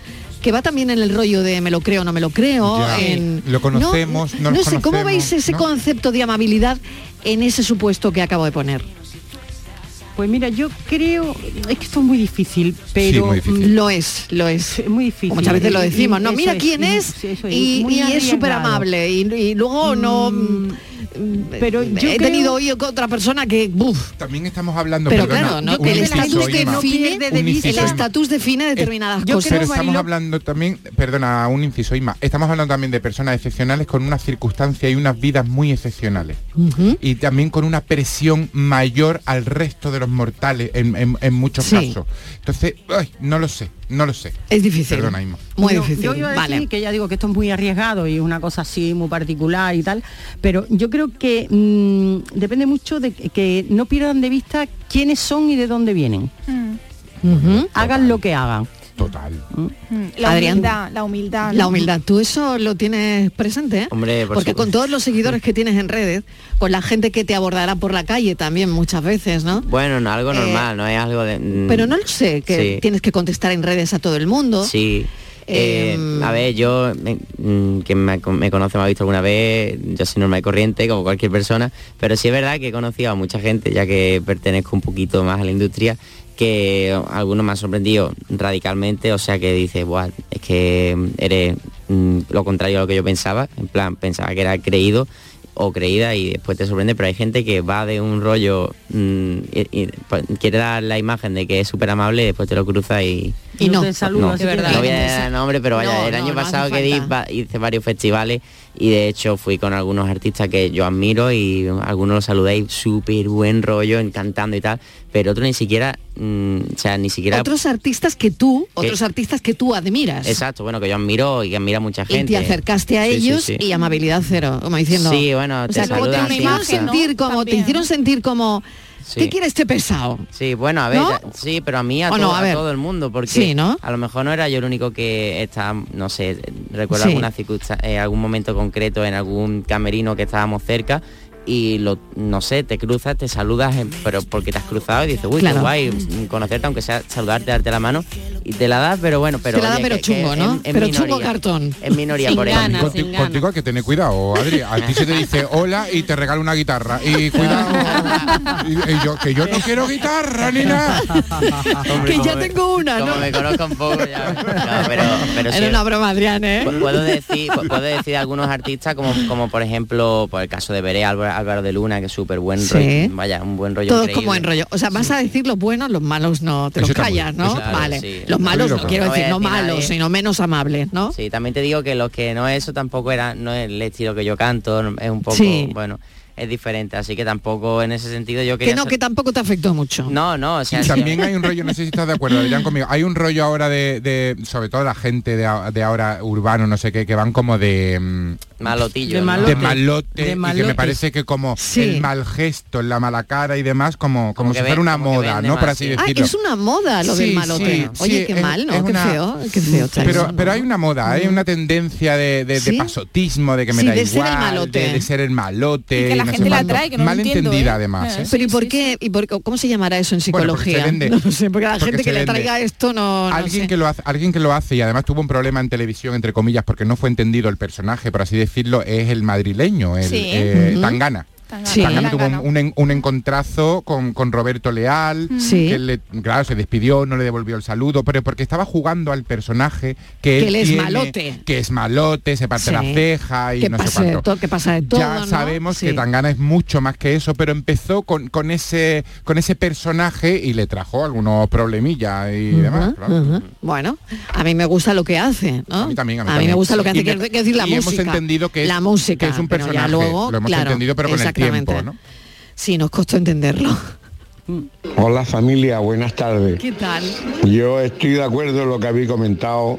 S5: que va también en el rollo de me lo creo no me lo creo.
S6: Ya.
S5: en-
S6: Lo conocemos, no lo
S5: sé, ¿cómo veis ese
S6: ¿no?
S5: concepto de amabilidad en ese supuesto que acabo de poner?
S7: Pues mira, yo creo, es que esto es muy difícil, pero
S6: muy difícil.
S5: Lo es, lo es.
S7: muy difícil.
S5: Muchas veces lo decimos, no,
S7: eso
S5: mira
S7: es,
S5: quién es
S7: es,
S5: y, es súper amable y, y luego no... mm,
S7: pero
S5: he
S7: yo
S5: tenido
S7: creo-
S5: hoy otra persona que...
S6: También estamos hablando,
S5: pero
S6: perdona,
S5: claro, ¿no?
S6: un
S5: el estatus define,
S7: de
S5: el
S6: Inma.
S5: estatus define determinadas
S7: yo
S5: cosas.
S6: Pero estamos
S7: Marilo-
S6: hablando también, perdona, un inciso, Inma, estamos hablando también de personas excepcionales con unas circunstancias y unas vidas muy excepcionales. Y también con una presión mayor al resto de los mortales en, en- en muchos
S5: Sí.
S6: casos. Entonces, ay, no lo sé, no lo sé.
S5: Es difícil.
S6: Perdona, Inma.
S5: Muy
S7: Yo-
S5: difícil.
S7: Yo iba a decir
S5: vale.
S7: que ya digo que esto es muy arriesgado y es una cosa así muy particular y tal, pero yo creo que mm, depende mucho de que, que no pierdan de vista quiénes son y de dónde vienen.
S5: Ujú.
S7: Hagan lo que hagan.
S6: Total.
S8: La
S5: Adrián.
S8: humildad, la humildad.
S5: La humildad, tú eso lo tienes presente, ¿eh?
S17: Hombre, por
S5: Porque
S17: supuesto.
S5: con todos los seguidores que tienes en redes, con la gente que te abordará por la calle también muchas veces, ¿no?
S17: Bueno, no, algo
S5: Eh,
S17: normal, no es algo de... mm,
S5: Pero no lo sé, que
S17: Sí.
S5: tienes que contestar en redes a todo el mundo.
S17: Sí. Eh,
S5: Em,
S17: a ver, yo, eh, mm, quien me, me conoce, me ha visto alguna vez, yo soy normal y corriente, como cualquier persona, pero sí es verdad que he conocido a mucha gente, ya que pertenezco un poquito más a la industria, que algunos me han sorprendido radicalmente, o sea que dice, Buah, es que eres mm, lo contrario a lo que yo pensaba, en plan, pensaba que era creído o creída y después te sorprende, pero hay gente que va de un rollo, mm, y- y, pues, quiere dar la imagen de que es súper amable y después te lo cruza y...
S5: Y no.
S7: te saludo,
S17: No,
S7: así
S5: de
S7: que-
S5: verdad.
S17: no voy a dar nombre, pero vaya,
S5: No,
S17: el
S5: no,
S17: año
S5: no
S17: pasado que di, hice varios festivales y de hecho fui con algunos artistas que yo admiro y algunos los saludé y súper buen rollo, encantando y tal, pero otros ni siquiera, mm, o sea, ni siquiera...
S5: Otros artistas que tú, otros artistas que tú admiras.
S17: Exacto, bueno, que yo admiro y que admira mucha
S5: Y
S17: gente.
S5: te acercaste a
S17: Sí,
S5: ellos
S17: sí.
S5: y amabilidad cero, como diciendo.
S17: Sí, bueno,
S5: o
S17: te
S5: sea, como te sentir como, te hicieron sentir como,
S17: Sí.
S5: ¿qué quiere este pesado?
S17: Sí, bueno, a ver,
S5: ¿No?
S17: sí, pero a mí, a,
S5: ¿O
S17: todo,
S5: no? A
S17: a
S5: ver.
S17: todo el mundo, porque
S5: Sí, ¿no?
S17: a lo mejor no era yo el único que estaba, no sé, recuerdo
S5: Sí.
S17: alguna circunsta- eh, algún momento concreto en algún camerino que estábamos cerca y lo, no sé, te cruzas, te saludas, pero porque te has cruzado y dices, uy,
S5: Claro.
S17: qué guay, conocerte, aunque sea saludarte, darte la mano, y te la das, pero bueno, pero...
S5: Te la da,
S17: oye,
S5: pero
S17: que-
S5: chungo, ¿no?
S17: es
S5: Pero chungo cartón.
S17: Es minoría,
S5: Sin
S17: por
S5: ganas,
S17: ejemplo.
S6: Conti- contigo hay que tener cuidado, Adri. A ti se te dice hola y te regala una guitarra. Y cuidado. y, y yo, que yo no quiero guitarra ni nada.
S17: Hombre,
S5: que ya
S17: me-
S5: tengo una,
S17: Como
S5: ¿no?
S17: me conozco un poco ya. No, pero, pero sí,
S5: Era una broma, Adrián, ¿eh?
S17: Pu- Puedo decir, pu- puedo decir de algunos artistas como, como por ejemplo, por el caso de Veré, Álvaro, Álvaro de Luna, que es súper buen
S5: Sí.
S17: rollo, vaya, un buen rollo
S5: Todos
S17: increíble.
S5: como en rollo. O sea, vas a decir los buenos, los malos no, te los
S17: Eso
S5: callas,
S17: bien.
S5: ¿no?
S17: Claro,
S5: vale.
S17: sí.
S5: Los malos, quiero
S17: No voy
S5: decir, no malos, sino menos amables, ¿no?
S17: Sí, también te digo que los que no es eso tampoco era, no es el estilo que yo canto, no- es un poco,
S5: Sí.
S17: bueno, es diferente, así que tampoco en ese sentido yo
S5: Que
S17: quería
S5: no,
S17: ser-
S5: que tampoco te afectó mucho.
S17: No, no, o sea,
S6: Y también hay un rollo, no sé si estás de acuerdo, dirán conmigo, hay un rollo ahora de, de- sobre todo la gente de, ahora urbano, no sé qué, que van como de... mm,
S17: malotillo.
S6: de
S17: ¿no?
S6: malote,
S17: De
S6: y que me parece que como
S5: Sí.
S6: el mal gesto, la mala cara y demás, como, como, si fuera
S17: ven-
S6: una
S17: como
S6: moda, ¿no?
S17: más,
S6: Por así
S17: sí.
S5: Ah,
S6: decirlo.
S5: es una moda lo del
S6: Sí,
S5: malote.
S6: sí,
S5: Oye,
S6: sí,
S5: qué
S6: es-
S5: mal, ¿no?
S6: es
S5: Qué
S6: una-
S5: feo, qué feo está
S6: pero,
S5: eso,
S6: pero hay una moda, hay una tendencia de, de- de
S5: ¿Sí?
S6: pasotismo, de que me
S5: Sí,
S6: da
S5: de ser el
S6: igual,
S5: malote.
S6: de, de ser el malote.
S8: Y que la
S6: no sé
S8: gente la atrae, que no
S6: Mal entendida
S8: ¿eh?
S6: además. ¿eh?
S5: Pero ¿y por qué? ¿Y por, ¿Cómo se llamará eso en
S6: se
S5: psicología? no sé, porque a la gente que le traiga esto no, no
S6: alguien
S5: sé.
S6: que lo hace alguien que lo hace y además tuvo un problema en televisión entre comillas porque no fue entendido el personaje por así decirlo es el madrileño el
S5: Sí.
S6: eh. Tangana
S5: Tangana. Sí.
S6: Tangana tuvo un, un en- un encontrazo con, con Roberto Leal
S5: Sí.
S6: que le- claro se despidió no le devolvió el saludo pero porque estaba jugando al personaje que,
S5: Que
S6: él
S5: él es
S6: tiene,
S5: malote.
S6: que es malote se parte
S5: Sí.
S6: la ceja y
S5: que
S6: no sé
S5: pasa de
S6: cuánto
S5: todo, que pasa de todo,
S6: ya
S5: ¿no?
S6: sabemos que. Tangana es mucho más que eso, pero empezó con, con ese con ese personaje y le trajo algunos problemillas y demás.
S5: Bueno, a mí me gusta lo que hace, ¿no?
S6: A mí también, a mí
S5: me
S6: también.
S5: gusta lo que hace,
S6: Y me-
S5: quiero decir la
S6: y hemos entendido que es-
S5: la música,
S6: que es un personaje,
S5: luego,
S6: lo hemos
S5: claro,
S6: entendido, pero con el
S5: exactamente.
S6: tiempo, ¿no?
S5: Sí, nos costó entenderlo.
S30: Hola familia, buenas tardes.
S5: ¿Qué tal?
S30: Yo estoy de acuerdo en lo que habéis comentado,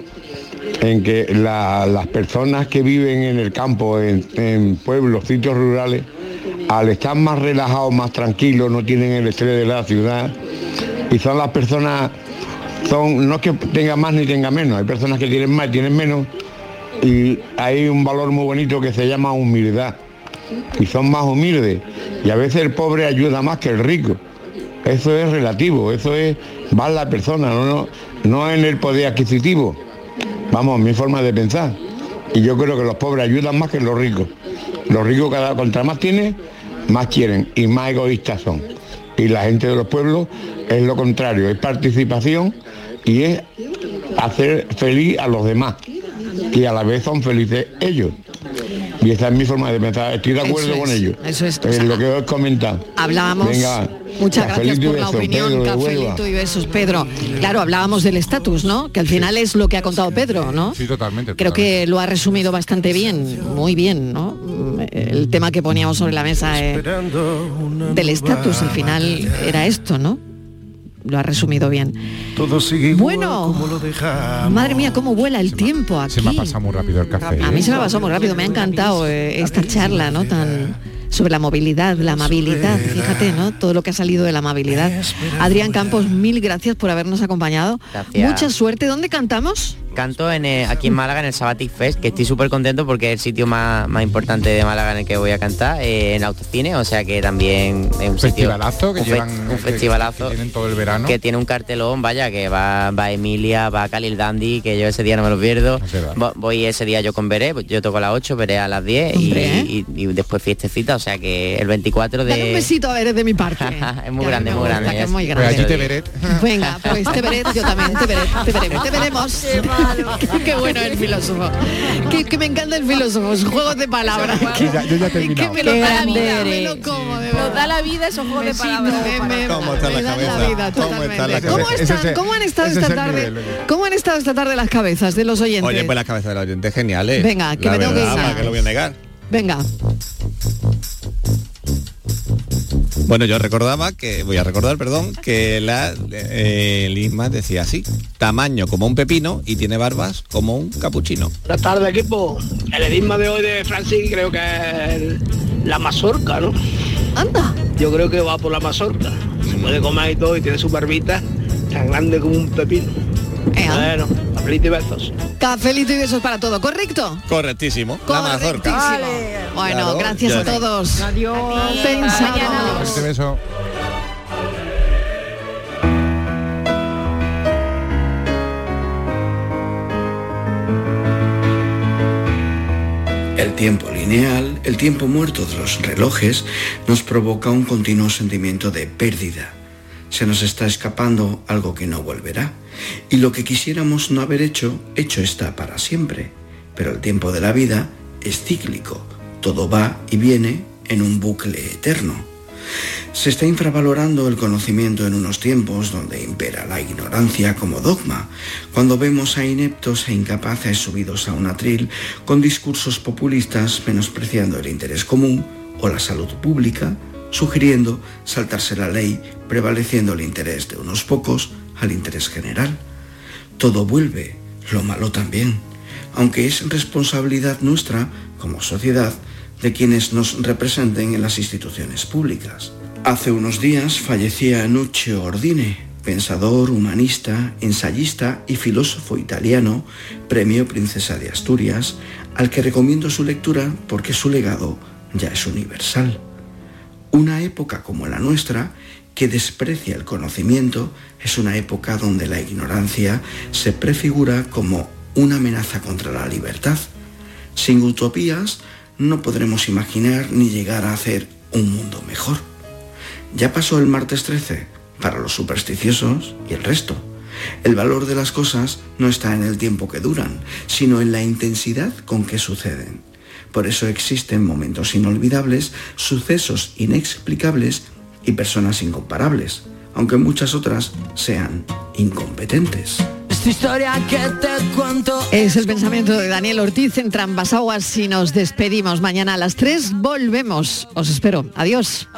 S30: en que la- las personas que viven en el campo, en, en pueblos, sitios rurales, al estar más relajados, más tranquilos, no tienen el estrés de la ciudad, y son las personas, son no es que tengan más ni tengan menos, hay personas que tienen más y tienen menos, y hay un valor muy bonito que se llama humildad, y son más humildes, y a veces el pobre ayuda más que el rico. Eso es relativo, eso es va la persona, no, no, no en el poder adquisitivo. Vamos, mi forma de pensar. Y yo creo que los pobres ayudan más que los ricos. Los ricos cada contra más tienen, más quieren y más egoístas son. Y la gente de los pueblos es lo contrario, es participación y es hacer feliz a los demás. Y a la vez son felices ellos. Y esa es mi forma de pensar. Estoy de acuerdo
S5: Eso
S30: con
S5: es,
S30: ellos.
S5: eso es, o sea,
S30: lo que os he comentado.
S5: Hablábamos.
S30: Venga,
S5: Muchas gracias por la opinión,
S30: Pedro de
S5: cafelito
S30: Huelva.
S5: y besos, Pedro. Claro, hablábamos del estatus, ¿no? Que al final es lo que ha contado Pedro, ¿no?
S6: Sí, totalmente.
S5: Creo que lo ha resumido bastante bien, muy bien, ¿no? El tema que poníamos sobre la mesa eh, del estatus, al final era esto, ¿no? Lo ha resumido bien.
S24: Todo sigue igual
S5: Bueno,
S24: como lo dejamos.
S5: madre mía, cómo vuela el tiempo aquí.
S6: Se me ha pasado muy rápido el café.
S5: A mí
S6: ¿eh?
S5: se me pasó muy rápido, me ha encantado eh, esta charla, ¿no? Tan sobre la movilidad, la amabilidad, fíjate, ¿no? Todo lo que ha salido de la amabilidad. Adrián Campos, mil gracias por habernos acompañado.
S17: Gracias.
S5: Mucha suerte. ¿Dónde cantamos?
S17: Canto en, eh, aquí en Málaga en el Sabatic Fest, que estoy súper contento porque es el sitio más, más importante de Málaga en el que voy a cantar, eh, en Autocine, o sea que también es un sitio-
S6: festivalazo que
S17: un, fe-
S6: llevan
S17: un
S6: que-
S17: festivalazo
S6: que tienen todo el verano.
S17: que tiene un cartelón, vaya, que va, va Emilia, va Khalil Dandy, que yo ese día no me lo pierdo. Vo- Voy ese día yo con Veré, pues yo toco a las 8, Veré a las 10 y,
S5: Hombre.
S17: y- y después fiestecita, o sea que el 24
S5: Dale un
S17: de...
S5: besito a ver de mi parte.
S17: es muy
S5: Que
S17: grande, muy grande.
S5: que es muy grande.
S6: allí te veré.
S5: Venga, pues te veré, yo también, te veré, te veremos, te veremos. Qué bueno el filósofo. Que, que me encanta el filósofo, sus juegos de palabras.
S6: Yo ya he
S5: Que me lo da la vida, me
S7: eres.
S5: lo como, de
S8: Nos
S5: verdad.
S8: da la vida esos juegos de palabras.
S5: Me, me-
S31: ¿Cómo está
S5: me
S31: la
S5: dan
S31: cabeza?
S5: la vida
S31: ¿Cómo
S5: totalmente.
S31: está la
S5: ¿Cómo,
S31: cabeza?
S5: están,
S6: Ese es-
S5: ¿Cómo han estado esta tarde?
S6: nivel.
S5: ¿Cómo han estado esta tarde las cabezas de los oyentes?
S31: Oye, pues las cabezas del oyente geniales.
S5: Venga, que
S31: La
S5: me tengo que ir.
S31: ¿para qué lo voy a negar?
S5: Venga.
S31: Bueno, yo recordaba que, voy a recordar, perdón, que la eh, el Isma decía así, tamaño como un pepino y tiene barbas como un capuchino.
S32: Buenas tardes, equipo. El enigma de hoy de Francis creo que es el- la mazorca, ¿no?
S5: Anda.
S32: Yo creo que va por la mazorca. Se puede comer y todo y tiene su barbita tan grande como un pepino. Bueno, cafelito y besos.
S5: Cafelito y besos para todo, ¿correcto?
S31: Correctísimo, la.
S5: Correctísimo. Bueno,
S31: Claro,
S5: gracias a todos.
S7: Adiós.
S5: Pensados.
S6: Este beso.
S33: El tiempo lineal, el tiempo muerto de los relojes, nos provoca un continuo sentimiento de pérdida. Se nos está escapando algo que no volverá. Y lo que quisiéramos no haber hecho, hecho está para siempre. Pero el tiempo de la vida es cíclico. Todo va y viene en un bucle eterno. Se está infravalorando el conocimiento en unos tiempos donde impera la ignorancia como dogma, cuando vemos a ineptos e incapaces subidos a un atril con discursos populistas menospreciando el interés común o la salud pública, sugiriendo saltarse la ley prevaleciendo el interés de unos pocos al interés general. Todo vuelve, lo malo también, aunque es responsabilidad nuestra, como sociedad, de quienes nos representen en las instituciones públicas. Hace unos días fallecía Nuccio Ordine, pensador, humanista, ensayista y filósofo italiano, premio Princesa de Asturias, al que recomiendo su lectura porque su legado ya es universal. Una época como la nuestra, que desprecia el conocimiento, es una época donde la ignorancia se prefigura como una amenaza contra la libertad. Sin utopías no podremos imaginar ni llegar a hacer un mundo mejor. Ya pasó el martes 13 para los supersticiosos y el resto. El valor de las cosas no está en el tiempo que duran, sino en la intensidad con que suceden. Por eso existen momentos inolvidables, sucesos inexplicables y personas incomparables, aunque muchas otras sean incompetentes.
S5: Esta historia que te cuento. Es el pensamiento de Daniel Ortiz en Trambas Aguas y nos despedimos. Mañana a las 3 volvemos. Os espero. Adiós.